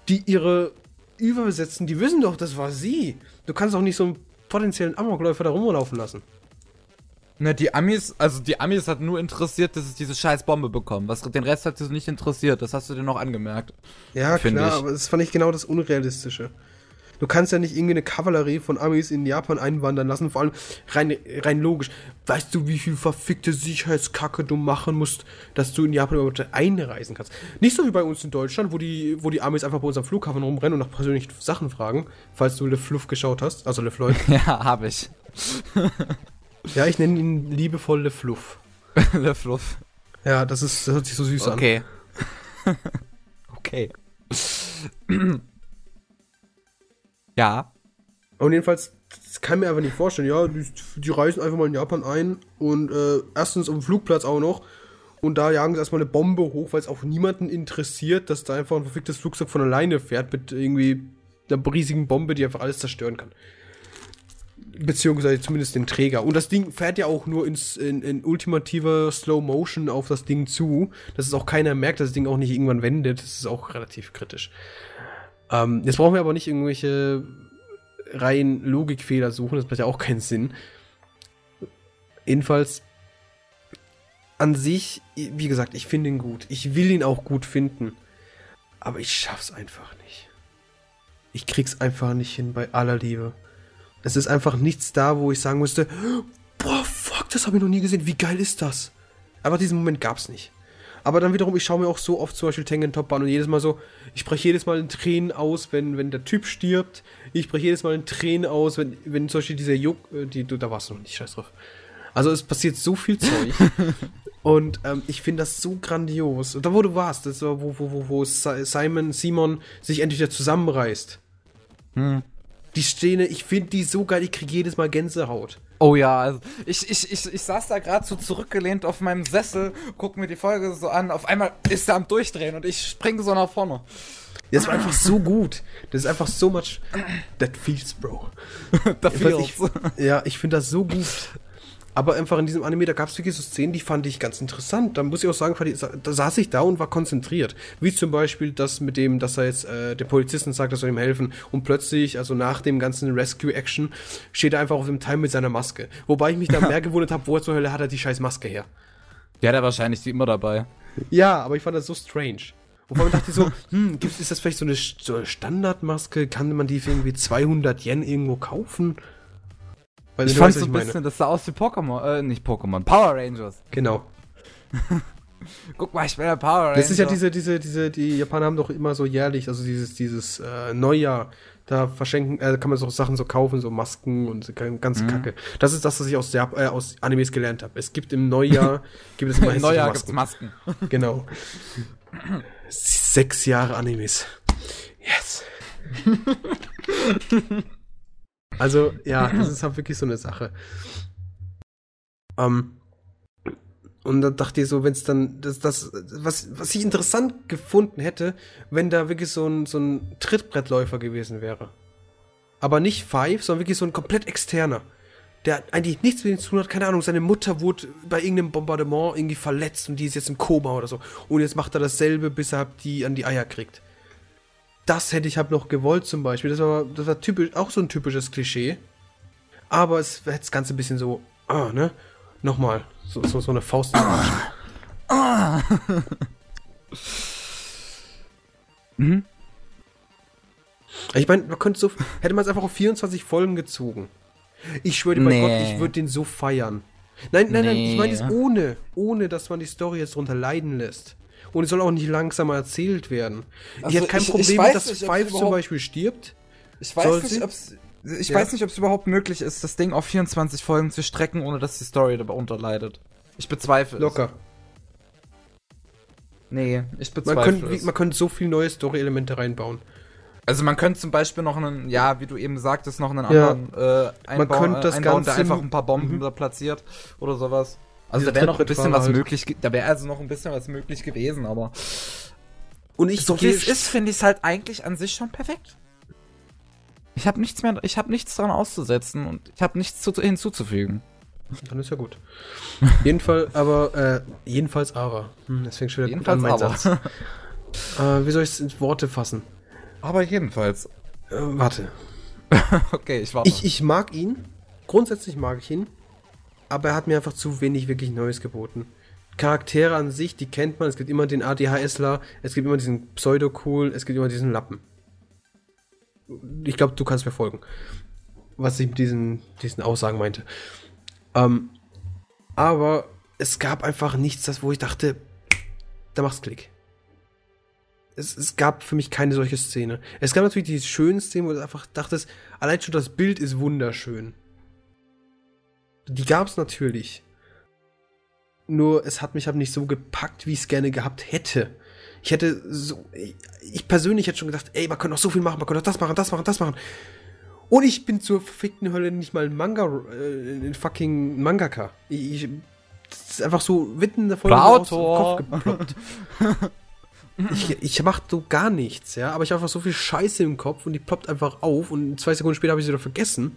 Die ihre Überbesetzten, die wissen doch, das war sie. Du kannst auch nicht so einen potenziellen Amokläufer da rumlaufen lassen. Ne, die Amis, also die Amis hat nur interessiert, dass es diese scheiß Bombe bekommen. Was den Rest hat sie nicht interessiert. Das hast du dir noch angemerkt. Ja, klar, ich. aber das fand ich genau das Unrealistische. Du kannst ja nicht irgendwie eine Kavallerie von Amis in Japan einwandern lassen, vor allem rein, rein logisch. Weißt du, wie viel verfickte Sicherheitskacke du machen musst, dass du in Japan überhaupt einreisen kannst? Nicht so wie bei uns in Deutschland, wo die, wo die Amis einfach bei uns am Flughafen rumrennen und nach persönlichen Sachen fragen, falls du Le Fluff geschaut hast, also Le Floyd. Ja, hab ich. ja, ich nenne ihn liebevoll Le Fluff. Le Fluff. Ja, das ist, das hört sich so süß an. Okay. okay. Ja. Und jedenfalls, das kann mir einfach nicht vorstellen. Ja, die, die reisen einfach mal in Japan ein und äh, erstens dem Flugplatz auch noch. Und da jagen sie erstmal eine Bombe hoch, weil es auch niemanden interessiert, dass da einfach ein verficktes Flugzeug von alleine fährt mit irgendwie einer riesigen Bombe, die einfach alles zerstören kann. Beziehungsweise zumindest den Träger. Und das Ding fährt ja auch nur ins, in, in ultimativer Slow Motion auf das Ding zu, dass es auch keiner merkt, dass das Ding auch nicht irgendwann wendet. Das ist auch relativ kritisch. Ähm, jetzt brauchen wir aber nicht irgendwelche rein Logikfehler suchen, das macht ja auch keinen Sinn. Jedenfalls, an sich, wie gesagt, ich finde ihn gut. Ich will ihn auch gut finden. Aber ich schaff's einfach nicht. Ich krieg's einfach nicht hin bei aller Liebe. Es ist einfach nichts da, wo ich sagen müsste, boah, fuck, das habe ich noch nie gesehen. Wie geil ist das? Aber diesen Moment gab's nicht. Aber dann wiederum, ich schaue mir auch so oft zum Beispiel Tengen Top an und jedes Mal so, ich breche jedes Mal in Tränen aus, wenn, wenn der Typ stirbt. Ich breche jedes Mal in Tränen aus, wenn, wenn zum Beispiel dieser Juck, äh, die, du, da warst du noch nicht, scheiß drauf. Also es passiert so viel Zeug. und ähm, ich finde das so grandios. Und da, wo du warst, das war, wo, wo, wo, wo Si- Simon, Simon sich endlich wieder zusammenreißt. Hm. Die Szene, ich finde die so geil, ich kriege jedes Mal Gänsehaut. Oh ja, also ich, ich, ich, ich saß da gerade so zurückgelehnt auf meinem Sessel, guck mir die Folge so an, auf einmal ist er am Durchdrehen und ich springe so nach vorne. Das war einfach so gut. Das ist einfach so much. That feels, bro. da Jedenfalls, feels. ich, ja, ich finde das so gut. Aber einfach in diesem Anime, da gab es wirklich so Szenen, die fand ich ganz interessant. Da muss ich auch sagen, da saß ich da und war konzentriert. Wie zum Beispiel das mit dem, dass er jetzt äh, der Polizisten sagt, er soll ihm helfen. Und plötzlich, also nach dem ganzen Rescue-Action, steht er einfach auf dem Time mit seiner Maske. Wobei ich mich da mehr gewundert habe, woher zur Hölle hat er die scheiß Maske her? Die hat er wahrscheinlich die immer dabei. Ja, aber ich fand das so strange. Vor allem dachte ich so, hm, ist das vielleicht so eine, so eine Standardmaske? Kann man die für irgendwie 200 Yen irgendwo kaufen? Weil Ich fand so ein bisschen, das sah aus wie Pokémon, äh, nicht Pokémon, Power Rangers. Genau. Guck mal, ich bin der Power Ranger. Das ist ja diese, diese, diese, die Japaner haben doch immer so jährlich, also dieses, dieses äh, Neujahr, da verschenken, äh, kann man so Sachen so kaufen, so Masken und so gan- ganze Mhm. Kacke. Das ist das, was ich aus, Jap äh, aus Animes gelernt habe. Es gibt im Neujahr, gibt es immer Im Neujahr Masken. Masken. Genau. Sechs Jahre Animes. Yes. Also, ja, das ist halt wirklich so eine Sache. Ähm, und da dachte ich so, wenn es dann, das, das, was, was ich interessant gefunden hätte, wenn da wirklich so ein, so ein Trittbrettläufer gewesen wäre. Aber nicht Five, sondern wirklich so ein komplett externer. Der eigentlich nichts mit ihm zu tun hat, keine Ahnung, seine Mutter wurde bei irgendeinem Bombardement irgendwie verletzt und die ist jetzt im Koma oder so. Und jetzt macht er dasselbe, bis er die an die Eier kriegt. Das hätte ich halt noch gewollt zum Beispiel. Das war, das war typisch, auch so ein typisches Klischee. Aber es hätte das Ganze ein bisschen so, ah, ne? Nochmal, so, so, so eine Faust. Mhm. Ich meine, man könnte so, hätte man es einfach auf 24 Folgen gezogen. Ich schwöre dir bei Nee. Gott, ich würde den so feiern. Nein, nein, nein, ich Nee. meine es ohne, ohne, dass man die Story jetzt drunter leiden lässt. Und es soll auch nicht langsamer erzählt werden. ich Also habe kein ich- ich Problem mit, dass nicht, ob Five es zum Beispiel stirbt. Ich weiß nicht, ob's. Ich Ja. weiß nicht, ob es überhaupt möglich ist, das Ding auf 24 Folgen zu strecken, ohne dass die Story darunter leidet. Ich bezweifle Locker. es. Nee, ich Man bezweifle könnte, wie- es. man könnte so viele neue Story-Elemente reinbauen. Also man könnte zum Beispiel noch einen, ja, wie du eben sagtest, noch einen Ja. anderen äh, einbauen, könnte das einbauen der Ganze einfach nu- ein paar Bomben Mhm. da platziert oder sowas. Also da wäre noch ein bisschen was halt. möglich, da wäre also noch ein bisschen was möglich gewesen, aber Und ich so wie es ist, finde ich es halt eigentlich an sich schon perfekt. Ich habe nichts mehr, ich habe nichts dran auszusetzen und ich habe nichts zu, hinzuzufügen. Dann ist ja gut. Jedenfalls, aber, äh, jedenfalls aber. Hm, das fängt schon wieder Jedenfalls gut an, mein aber. Satz. Äh, wie soll ich es in Worte fassen? aber jedenfalls. Äh, warte. Okay, ich warte. Ich, ich mag ihn. Grundsätzlich mag ich ihn. Aber er hat mir einfach zu wenig wirklich Neues geboten. Charaktere an sich, die kennt man. Es gibt immer den ADHSler, es gibt immer diesen Pseudo-Cool, es gibt immer diesen Lappen. Ich glaube, du kannst mir folgen. Was ich mit diesen, diesen Aussagen meinte. Ähm, aber es gab einfach nichts, das, wo ich dachte, da machst Klick. Es, es gab für mich keine solche Szene. Es gab natürlich die schönen Szenen, wo du einfach dachtest, allein schon das Bild ist wunderschön. Die gab es natürlich. Nur es hat mich halt nicht so gepackt, wie ich es gerne gehabt hätte. Ich hätte so. Ich, ich persönlich hätte schon gedacht, ey, man könnte noch so viel machen, man könnte noch das machen, das machen, das machen. Und ich bin zur verfickten Hölle nicht mal ein Manga, äh, ein fucking Mangaka. Ich, ich, das ist einfach so mitten davon aus dem. Kopf geploppt. ich, ich mach so gar nichts, ja, aber ich habe einfach so viel Scheiße im Kopf und die ploppt einfach auf und zwei Sekunden später habe ich sie wieder vergessen,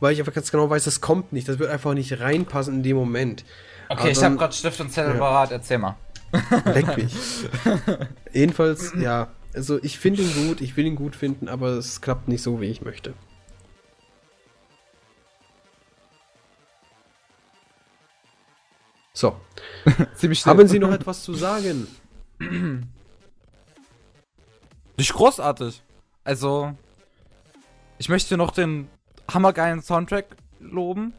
weil ich einfach ganz genau weiß, das kommt nicht, das wird einfach nicht reinpassen in dem Moment. okay, Aber ich habe gerade Stift und Zettel Ja. parat, erzähl mal. Leck mich. Jedenfalls, ja, also ich finde ihn gut, ich will ihn gut finden, aber es klappt nicht so, wie ich möchte. So, haben Sie noch etwas zu sagen? Nicht großartig. Also, ich möchte noch den hammergeilen Soundtrack loben.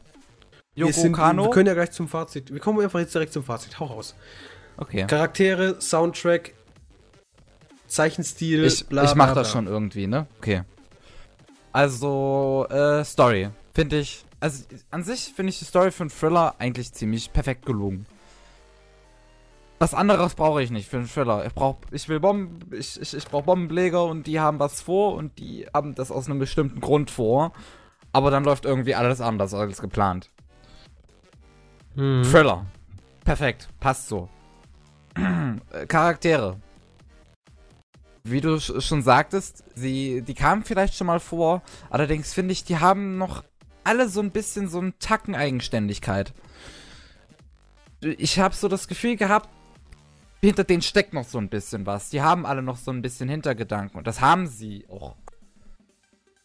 Wir, Yoko sind, Kano. wir können ja gleich zum Fazit. Wir kommen einfach jetzt direkt zum Fazit. Hau raus. okay. Charaktere, Soundtrack, Zeichenstil, Ich, bla, ich mach das schon irgendwie, ne? Okay. Also, äh, Story. Finde ich. Also, an sich finde ich die Story für einen Thriller eigentlich ziemlich perfekt gelungen. Was anderes brauche ich nicht für einen Thriller. Ich brauch, ich will Bomben, ich, ich, ich brauche Bombenleger und die haben was vor und die haben das aus einem bestimmten Grund vor. Aber dann läuft irgendwie alles anders als geplant. Mhm. Thriller. Perfekt. Passt so. Äh, Charaktere. Wie du sch schon sagtest, sie, die kamen vielleicht schon mal vor. Allerdings finde ich, die haben noch alle so ein bisschen so einen Tacken Eigenständigkeit. Ich habe so das Gefühl gehabt, hinter denen steckt noch so ein bisschen was. Die haben alle noch so ein bisschen Hintergedanken. Und das haben sie auch.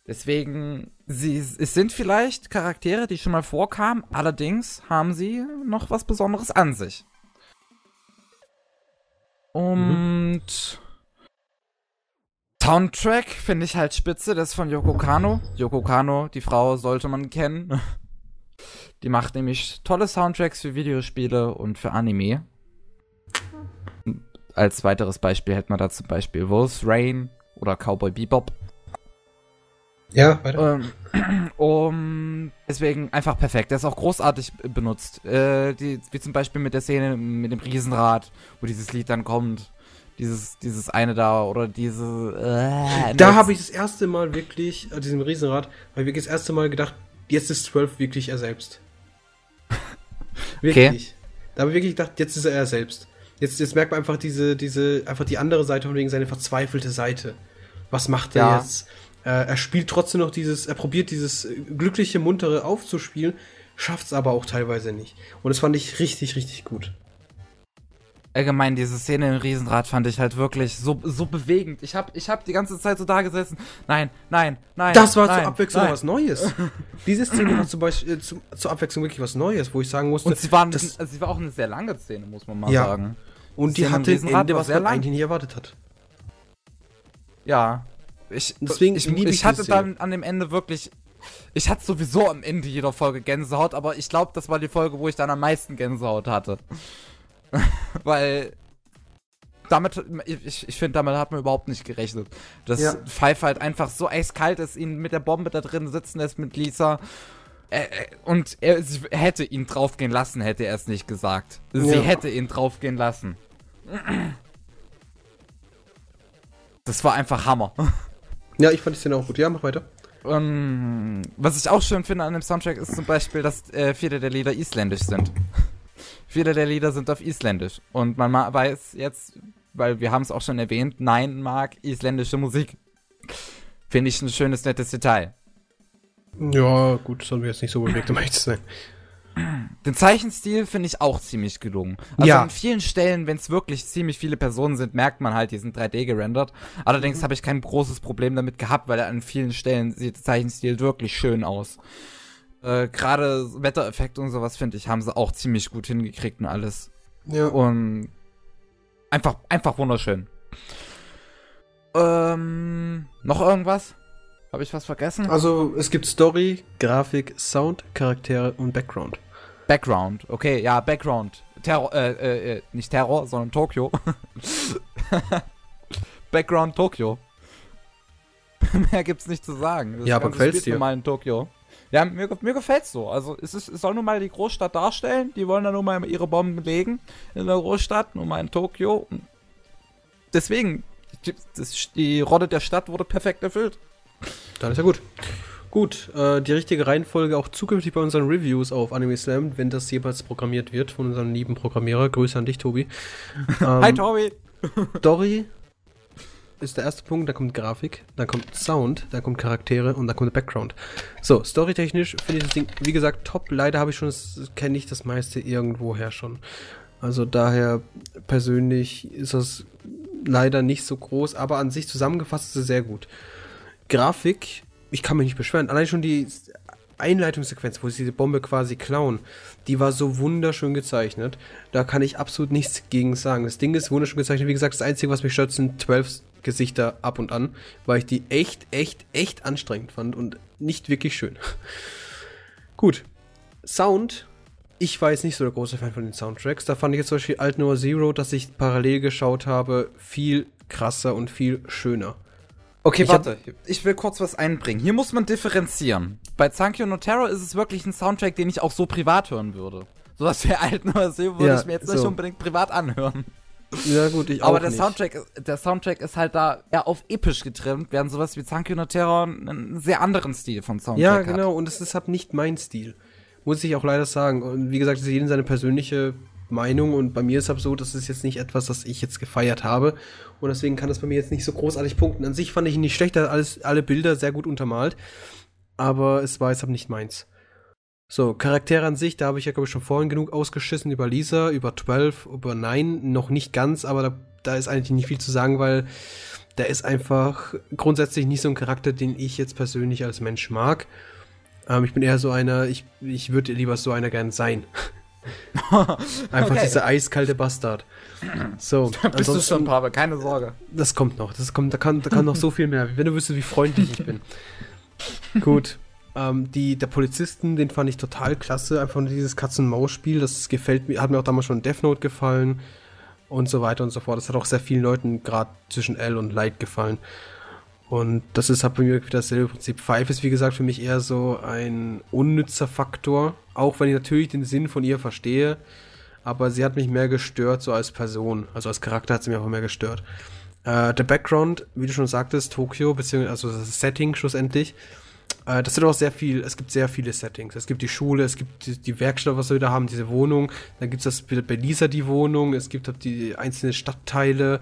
Deswegen, sie, es sind vielleicht Charaktere, die schon mal vorkamen, allerdings haben sie noch was Besonderes an sich. Und Soundtrack finde ich halt spitze, das ist von Yoko Kano. Yoko Kano, die Frau sollte man kennen. Die macht nämlich tolle Soundtracks für Videospiele und für Anime. Als weiteres Beispiel hätte man da zum Beispiel Wolf's Rain oder Cowboy Bebop. Ja, weiter. Ähm, um, deswegen einfach perfekt. Der ist auch großartig benutzt. Äh, die, wie zum Beispiel mit der Szene mit dem Riesenrad, wo dieses Lied dann kommt. Dieses, dieses eine da oder diese. Äh, da habe ich das erste Mal wirklich, an diesem Riesenrad, habe ich wirklich das erste Mal gedacht, jetzt ist 12 wirklich er selbst. Wirklich. Da habe ich wirklich gedacht, jetzt ist er er selbst. Jetzt, jetzt merkt man einfach diese, diese, einfach die andere Seite von wegen seine verzweifelte Seite. Was macht er Ja. jetzt? Äh, er spielt trotzdem noch dieses, er probiert dieses glückliche, muntere aufzuspielen, schafft es aber auch teilweise nicht. Und das fand ich richtig, richtig gut. Allgemein, diese Szene im Riesenrad fand ich halt wirklich so, so bewegend. Ich hab, ich hab die ganze Zeit so da gesessen. Nein, nein, nein. Das war nein, zur Abwechslung nein. was Neues. Diese Szene war zum Beispiel äh, zu, zur Abwechslung wirklich was Neues, wo ich sagen musste. Und sie war, das, also sie war auch eine sehr lange Szene, muss man mal Ja. sagen. und die im hatte Ende, was man lang. eigentlich nicht erwartet hat. Ja. Ich, Deswegen ich, ich ich hatte dann an dem Ende wirklich ich hatte sowieso am Ende jeder Folge Gänsehaut, aber ich glaube, das war die Folge, wo ich dann am meisten Gänsehaut hatte. Weil damit, ich, ich finde, damit hat man überhaupt nicht gerechnet. Dass Ja. Pfeife halt einfach so eiskalt ist, ihn mit der Bombe da drin sitzen lässt mit Lisa. Äh, äh, Und er sie hätte ihn draufgehen lassen, hätte er es nicht gesagt. Sie Ja. hätte ihn draufgehen lassen. Das war einfach Hammer. Ja, ich fand die Szene auch gut. Ja, mach weiter. Ähm, was ich auch schön finde an dem Soundtrack ist zum Beispiel, dass äh, viele der Lieder isländisch sind. viele der Lieder sind auf isländisch. Und man ma- weiß jetzt, weil wir haben es auch schon erwähnt, nein mag isländische Musik. Finde ich ein schönes, nettes Detail. Ja, gut, das haben wir jetzt nicht so bewegt, um ehrlich zu sein. Den Zeichenstil finde ich auch ziemlich gelungen. Also Ja. an vielen Stellen, wenn es wirklich ziemlich viele Personen sind, merkt man halt, die sind 3D gerendert. Allerdings habe ich kein großes Problem damit gehabt, weil an vielen Stellen sieht der Zeichenstil wirklich schön aus. Äh, Gerade Wettereffekte und sowas, finde ich, haben sie auch ziemlich gut hingekriegt und alles. Ja. Und einfach, einfach wunderschön. Ähm, noch irgendwas? Habe ich was vergessen? Also, es gibt Story, Grafik, Sound, Charaktere und Background. Background, okay, ja, Background. Terror, äh, äh, äh, nicht Terror, sondern Tokio. Background Tokio. Mehr gibt's nicht zu sagen. Das Ja, aber gefällt's dir? mal in Tokio. Ja, mir, mir gefällt's so. Also, es, ist, es soll nun mal die Großstadt darstellen. Die wollen da nun mal ihre Bomben legen in der Großstadt, nun mal in Tokio. Deswegen, die, das, die Rolle der Stadt wurde perfekt erfüllt. Dann ist ja gut. Gut, äh, die richtige Reihenfolge auch zukünftig bei unseren Reviews auf Anime Slam, wenn das jeweils programmiert wird von unserem lieben Programmierer. Grüße an dich, Tobi. Ähm, Hi, Tobi. Story ist der erste Punkt, dann kommt Grafik, dann kommt Sound, dann kommt Charaktere und dann kommt der Background. So, storytechnisch finde ich das Ding, wie gesagt, top. Leider habe ich schon, kenne ich das meiste irgendwoher schon. Also daher persönlich ist das leider nicht so groß, aber an sich zusammengefasst ist es sehr gut. Grafik, ich kann mich nicht beschweren. Allein schon die Einleitungssequenz, wo sie diese Bombe quasi klauen, die war so wunderschön gezeichnet. Da kann ich absolut nichts gegen sagen. Das Ding ist wunderschön gezeichnet. Wie gesagt, das Einzige, was mich stört, sind zwölf Gesichter ab und an, weil ich die echt, echt, echt anstrengend fand und nicht wirklich schön. Gut. Sound. Ich war jetzt nicht so der große Fan von den Soundtracks. Da fand ich jetzt zum Beispiel Alt Noah Zero, das ich parallel geschaut habe, viel krasser und viel schöner. Okay, Ich hab- warte. Ich will kurz was einbringen. Hier muss man differenzieren. Bei Zankyo no Terror ist es wirklich ein Soundtrack, den ich auch so privat hören würde. Sowas wie alten oder so würde Ja, ich mir jetzt nicht so. unbedingt privat anhören. Ja, gut, ich Aber auch der nicht. Soundtrack, ist- der Soundtrack ist halt da eher auf episch getrimmt, während sowas wie Zankyo no Terror einen sehr anderen Stil von Soundtrack Ja, hat. genau, und es ist halt nicht mein Stil. Muss ich auch leider sagen. Und wie gesagt, es ist jedem seine persönliche Meinung und bei mir ist es so, das ist jetzt nicht etwas, das ich jetzt gefeiert habe. Und deswegen kann das bei mir jetzt nicht so großartig punkten. An sich fand ich ihn nicht schlecht, er hat alles, alle Bilder sehr gut untermalt. Aber es war jetzt halt nicht meins. So, Charaktere an sich, da habe ich ja, glaube ich, schon vorhin genug ausgeschissen über Lisa, über 12, über Nine, noch nicht ganz, aber da, da ist eigentlich nicht viel zu sagen, weil der ist einfach grundsätzlich nicht so ein Charakter, den ich jetzt persönlich als Mensch mag. Ähm, ich bin eher so einer, ich, ich würde lieber so einer gern sein. Einfach Okay. dieser eiskalte Bastard. So, Bist du schon, Pavel, keine Sorge. das kommt noch. Das kommt, da kann, da kann noch so viel mehr. Wenn du wüsstest, wie freundlich ich bin. Gut. Ähm, die, der Polizisten, den fand ich total klasse. Einfach nur dieses Katzen-Maus-Spiel. Das gefällt mir, hat mir auch damals schon in Death Note gefallen. Und so weiter und so fort. Das hat auch sehr vielen Leuten gerade zwischen L und Light gefallen. Und das ist halt bei mir dasselbe Prinzip. Five ist, wie gesagt, für mich eher so ein unnützer Faktor. Auch wenn ich natürlich den Sinn von ihr verstehe. Aber sie hat mich mehr gestört, so als Person. Also als Charakter hat sie mich auch mehr gestört. Äh, der Background, wie du schon sagtest, Tokio, beziehungsweise also das Setting schlussendlich. Äh, das sind auch sehr viel, es gibt sehr viele Settings. Es gibt die Schule, es gibt die, die Werkstatt, was wir da haben, diese Wohnung. Dann gibt es bei Lisa die Wohnung, es gibt halt die einzelnen Stadtteile,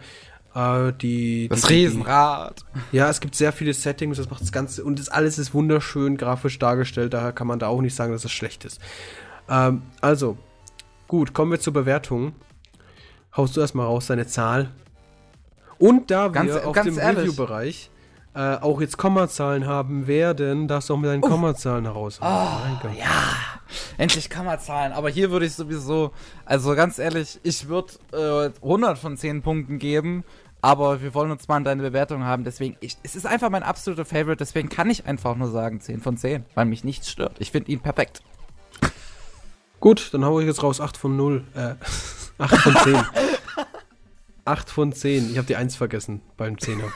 äh, die. Das die, die, Riesenrad. ja, es gibt sehr viele Settings, das macht das Ganze und das alles ist wunderschön grafisch dargestellt, daher kann man da auch nicht sagen, dass es schlecht ist. Ähm, also, gut, kommen wir zur Bewertung. Haust du erstmal raus deine Zahl. Und da wir Ganz- auf ganz dem. Review-Bereich äh, auch jetzt Kommazahlen haben werden, darfst du auch mit deinen Kommazahlen heraushauen. Mein Gott. Ja, endlich kann man zahlen. Aber hier würde ich sowieso, also ganz ehrlich, ich würde äh, 100 von 10 Punkten geben. Aber wir wollen uns mal an deine Bewertung haben, deswegen, ich, es ist einfach mein absoluter Favorite, deswegen kann ich einfach nur sagen 10 von 10, weil mich nichts stört. Ich finde ihn perfekt. Gut, dann hau ich jetzt raus 8 von 0. Äh, 8 von 10. 8 von 10. Ich habe die 1 vergessen beim 10er.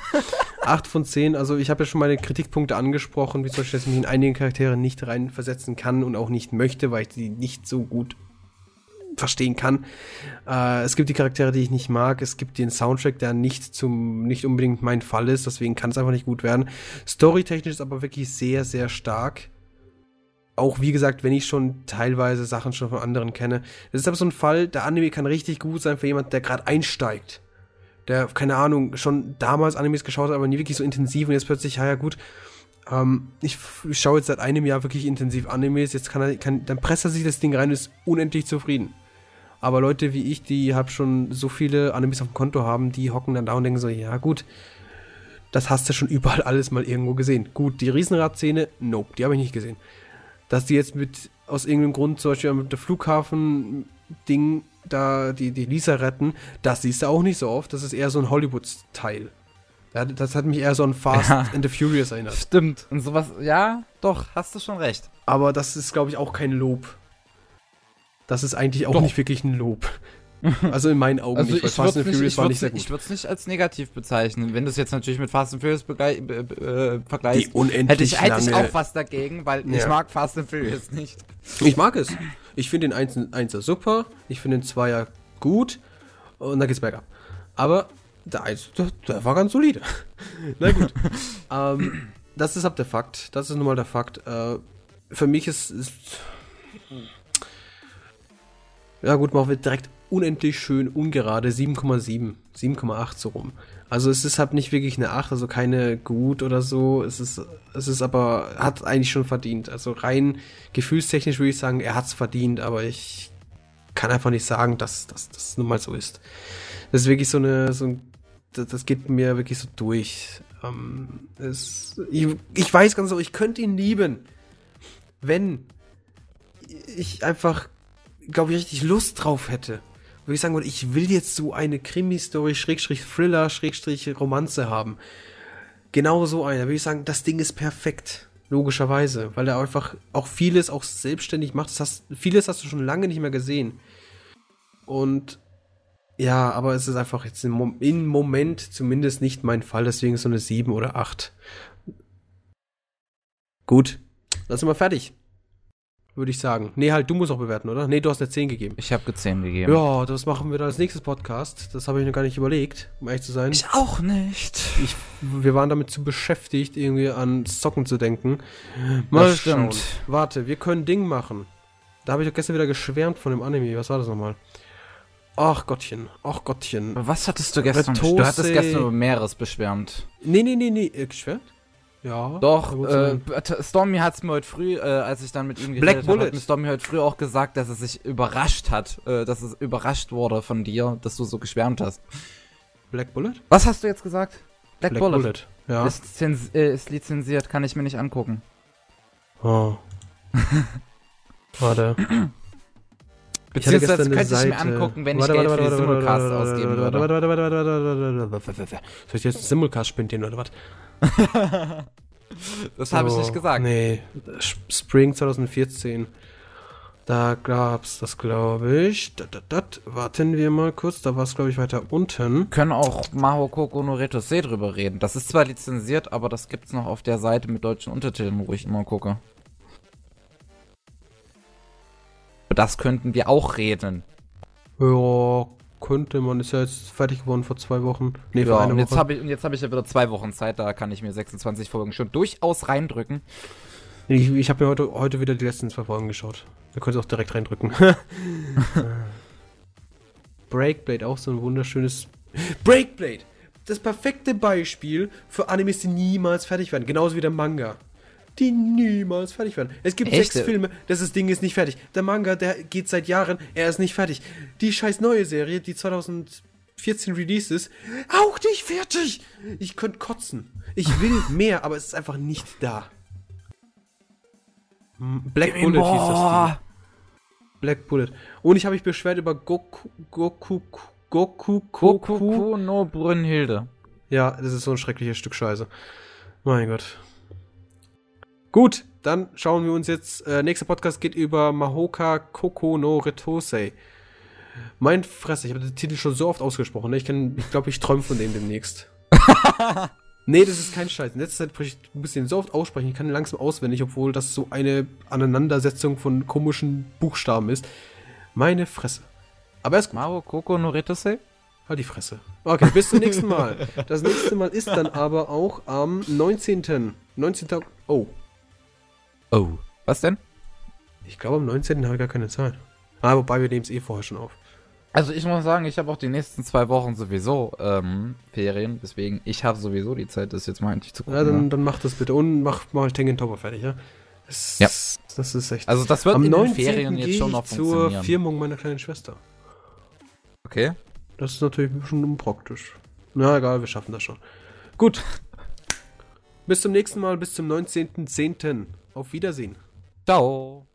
8 von 10. Also ich habe ja schon meine Kritikpunkte angesprochen, wie zum Beispiel, dass ich mich in einige Charaktere nicht reinversetzen kann und auch nicht möchte, weil ich die nicht so gut verstehen kann. Äh, es gibt die Charaktere, die ich nicht mag. Es gibt den Soundtrack, der nicht zum nicht unbedingt mein Fall ist. Deswegen kann es einfach nicht gut werden. Storytechnisch ist aber wirklich sehr, sehr stark. Auch wie gesagt, wenn ich schon teilweise Sachen schon von anderen kenne. Das ist aber so ein Fall, der Anime kann richtig gut sein für jemand, der gerade einsteigt. Der, keine Ahnung, schon damals Animes geschaut hat, aber nie wirklich so intensiv und jetzt plötzlich, ja, ja, gut. Ähm, ich, ich schaue jetzt seit einem Jahr wirklich intensiv Animes, jetzt kann er, kann, dann presst er sich das Ding rein und ist unendlich zufrieden. Aber Leute wie ich, die hab schon so viele Animes auf dem Konto haben, die hocken dann da und denken so, ja gut, das hast du schon überall alles mal irgendwo gesehen. Gut, die Riesenrad-Szene, nope, die habe ich nicht gesehen. Dass die jetzt mit, aus irgendeinem Grund, zum Beispiel mit der Flughafen-Ding, da die, die Lisa retten, das siehst du auch nicht so oft. Das ist eher so ein Hollywood-Teil. Das hat mich eher so an Fast ja. and the Furious erinnert. Stimmt. Und sowas, ja, doch, hast du schon recht. Aber das ist, glaube ich, auch kein Lob. Das ist eigentlich auch Doch. nicht wirklich ein Lob. Also in meinen Augen also nicht, weil Fast and Furious nicht, war nicht sehr gut. Ich würde es nicht als negativ bezeichnen. Wenn du es jetzt natürlich mit Fast and Furious äh, vergleichst, hätte ich, hätte ich auch was dagegen, weil ja. ich mag Fast and Furious nicht. Ich mag es. Ich finde den 1er super, ich finde den 2er gut und dann geht's bergab. Aber der 1, der, der war ganz solide. Na gut. ähm, das ist ab der Fakt. Das ist nun mal der Fakt. Äh, für mich ist, ist ja gut, machen wir direkt unendlich schön ungerade 7,7, 7,8 so rum. Also es ist halt nicht wirklich eine 8, also keine gut oder so. Es ist, es ist aber, hat eigentlich schon verdient. Also rein gefühlstechnisch würde ich sagen, er hat es verdient, aber ich kann einfach nicht sagen, dass, das nun mal so ist. Das ist wirklich so eine, so ein, das, das geht mir wirklich so durch. Ähm, es, ich, ich weiß ganz so, ich könnte ihn lieben, wenn ich einfach glaube ich, richtig Lust drauf hätte, würde ich sagen würde, ich will jetzt so eine Krimi-Story, Schrägstrich Thriller, Schrägstrich Romanze haben. Genau so eine. Da würde ich sagen, das Ding ist perfekt. Logischerweise. Weil er einfach auch vieles auch selbstständig macht. Das hast, vieles hast du schon lange nicht mehr gesehen. Und ja, aber es ist einfach jetzt im, im Moment zumindest nicht mein Fall. Deswegen so eine 7 oder 8. Gut. Dann sind wir fertig würde ich sagen. Nee, halt, du musst auch bewerten, oder? Nee, du hast eine 10 gegeben. Ich habe 10 gegeben. Ja, das machen wir dann als nächstes Podcast. Das habe ich noch gar nicht überlegt, um ehrlich zu sein. Ich auch nicht. Ich, wir waren damit zu beschäftigt, irgendwie an Socken zu denken. Mal das stimmt. Schauen. Warte, wir können Ding machen. Da habe ich doch gestern wieder geschwärmt von dem Anime. Was war das nochmal? Ach Gottchen, ach Gottchen. Was hattest du gestern? Retose. Du hattest gestern über Meeres beschwärmt. Nee, nee, nee, nee. Äh, geschwärmt? Ja. Doch, äh, Stormy hat es mir heute früh, äh, als ich dann mit ihm geredet habe, hat mir Stormy heute früh auch gesagt, dass es sich überrascht hat, äh, dass es überrascht wurde von dir, dass du so geschwärmt hast. Black Bullet? Was hast du jetzt gesagt? Black, Black Bullet. Bullet. Ja. Ist, äh, ist, lizenziert, kann ich mir nicht angucken. Oh. Warte. Beziehungsweise könnte ich mir angucken, wenn ich Geld für den Simulcast ausgeben würde. Warte, warte, warte, warte, warte, warte, warte. Soll ich jetzt einen Simulcast spielen oder was? Das so, habe ich nicht gesagt. Nee, Spring 2014. Da gab's das, glaube ich. Dat, dat, dat. Warten wir mal kurz, da war es, glaube ich, weiter unten. Können auch Maho Koko no Retose drüber reden. Das ist zwar lizenziert, aber das gibt's noch auf der Seite mit deutschen Untertiteln, wo ich immer gucke. Das könnten wir auch reden. Ja, könnte man. Ist ja jetzt fertig geworden vor zwei Wochen. Nee, ja, vor einer und jetzt habe ich, jetzt hab ich ja wieder zwei Wochen Zeit, da kann ich mir 26 Folgen schon durchaus reindrücken. Ich, ich habe mir heute, heute wieder die letzten zwei Folgen geschaut. Da könnt ihr auch direkt reindrücken. Breakblade, auch so ein wunderschönes. Breakblade! Das perfekte Beispiel für Animes, die niemals fertig werden. Genauso wie der Manga die niemals fertig werden. Es gibt Echt? sechs Filme, das Ding ist nicht fertig. Der Manga, der geht seit Jahren, er ist nicht fertig. Die scheiß neue Serie, die 2014 released ist, auch nicht fertig. Ich könnte kotzen. Ich will mehr, aber es ist einfach nicht da. Black Bullet hieß das Ding. Black Bullet. Und ich habe mich beschwert über Goku, Goku Goku Koku. Koku no Brünnhilde. Ja, das ist so ein schreckliches Stück Scheiße. Mein Gott. Gut, dann schauen wir uns jetzt. Äh, nächster Podcast geht über Mahoka Koko no Retosei. Mein Fresse, ich habe den Titel schon so oft ausgesprochen. Ne? Ich, kann- ich glaube, ich träume von dem demnächst. nee, das ist kein Scheiß. In letzter Zeit ich muss den so oft aussprechen. Ich kann ihn langsam auswendig, obwohl das so eine Aneinandersetzung von komischen Buchstaben ist. Meine Fresse. Aber erst. Maro Koko no Retose? Halt die Fresse. Okay, bis zum nächsten Mal. Das nächste Mal ist dann aber auch am 19. 19. Oh, Oh. Was denn? ich glaube am 19. habe ich gar keine Zeit. Ah, wobei wir nehmen es eh vorher schon auf. Also ich muss sagen, ich habe auch die nächsten zwei Wochen sowieso ähm, Ferien, deswegen ich habe sowieso die Zeit, das jetzt mal endlich zu gucken. Ja, dann, ne? dann mach das bitte und mach mal Tengen Topper fertig, ja? Das, Ja. Das ist echt. Also das wird am in den 19. Ferien gehe jetzt schon noch zur funktionieren. Firmung meiner kleinen Schwester. Okay. Das ist natürlich ein bisschen unpraktisch. Na egal, wir schaffen das schon. Gut. Bis zum nächsten Mal, bis zum 19.10. Auf Wiedersehen. Ciao.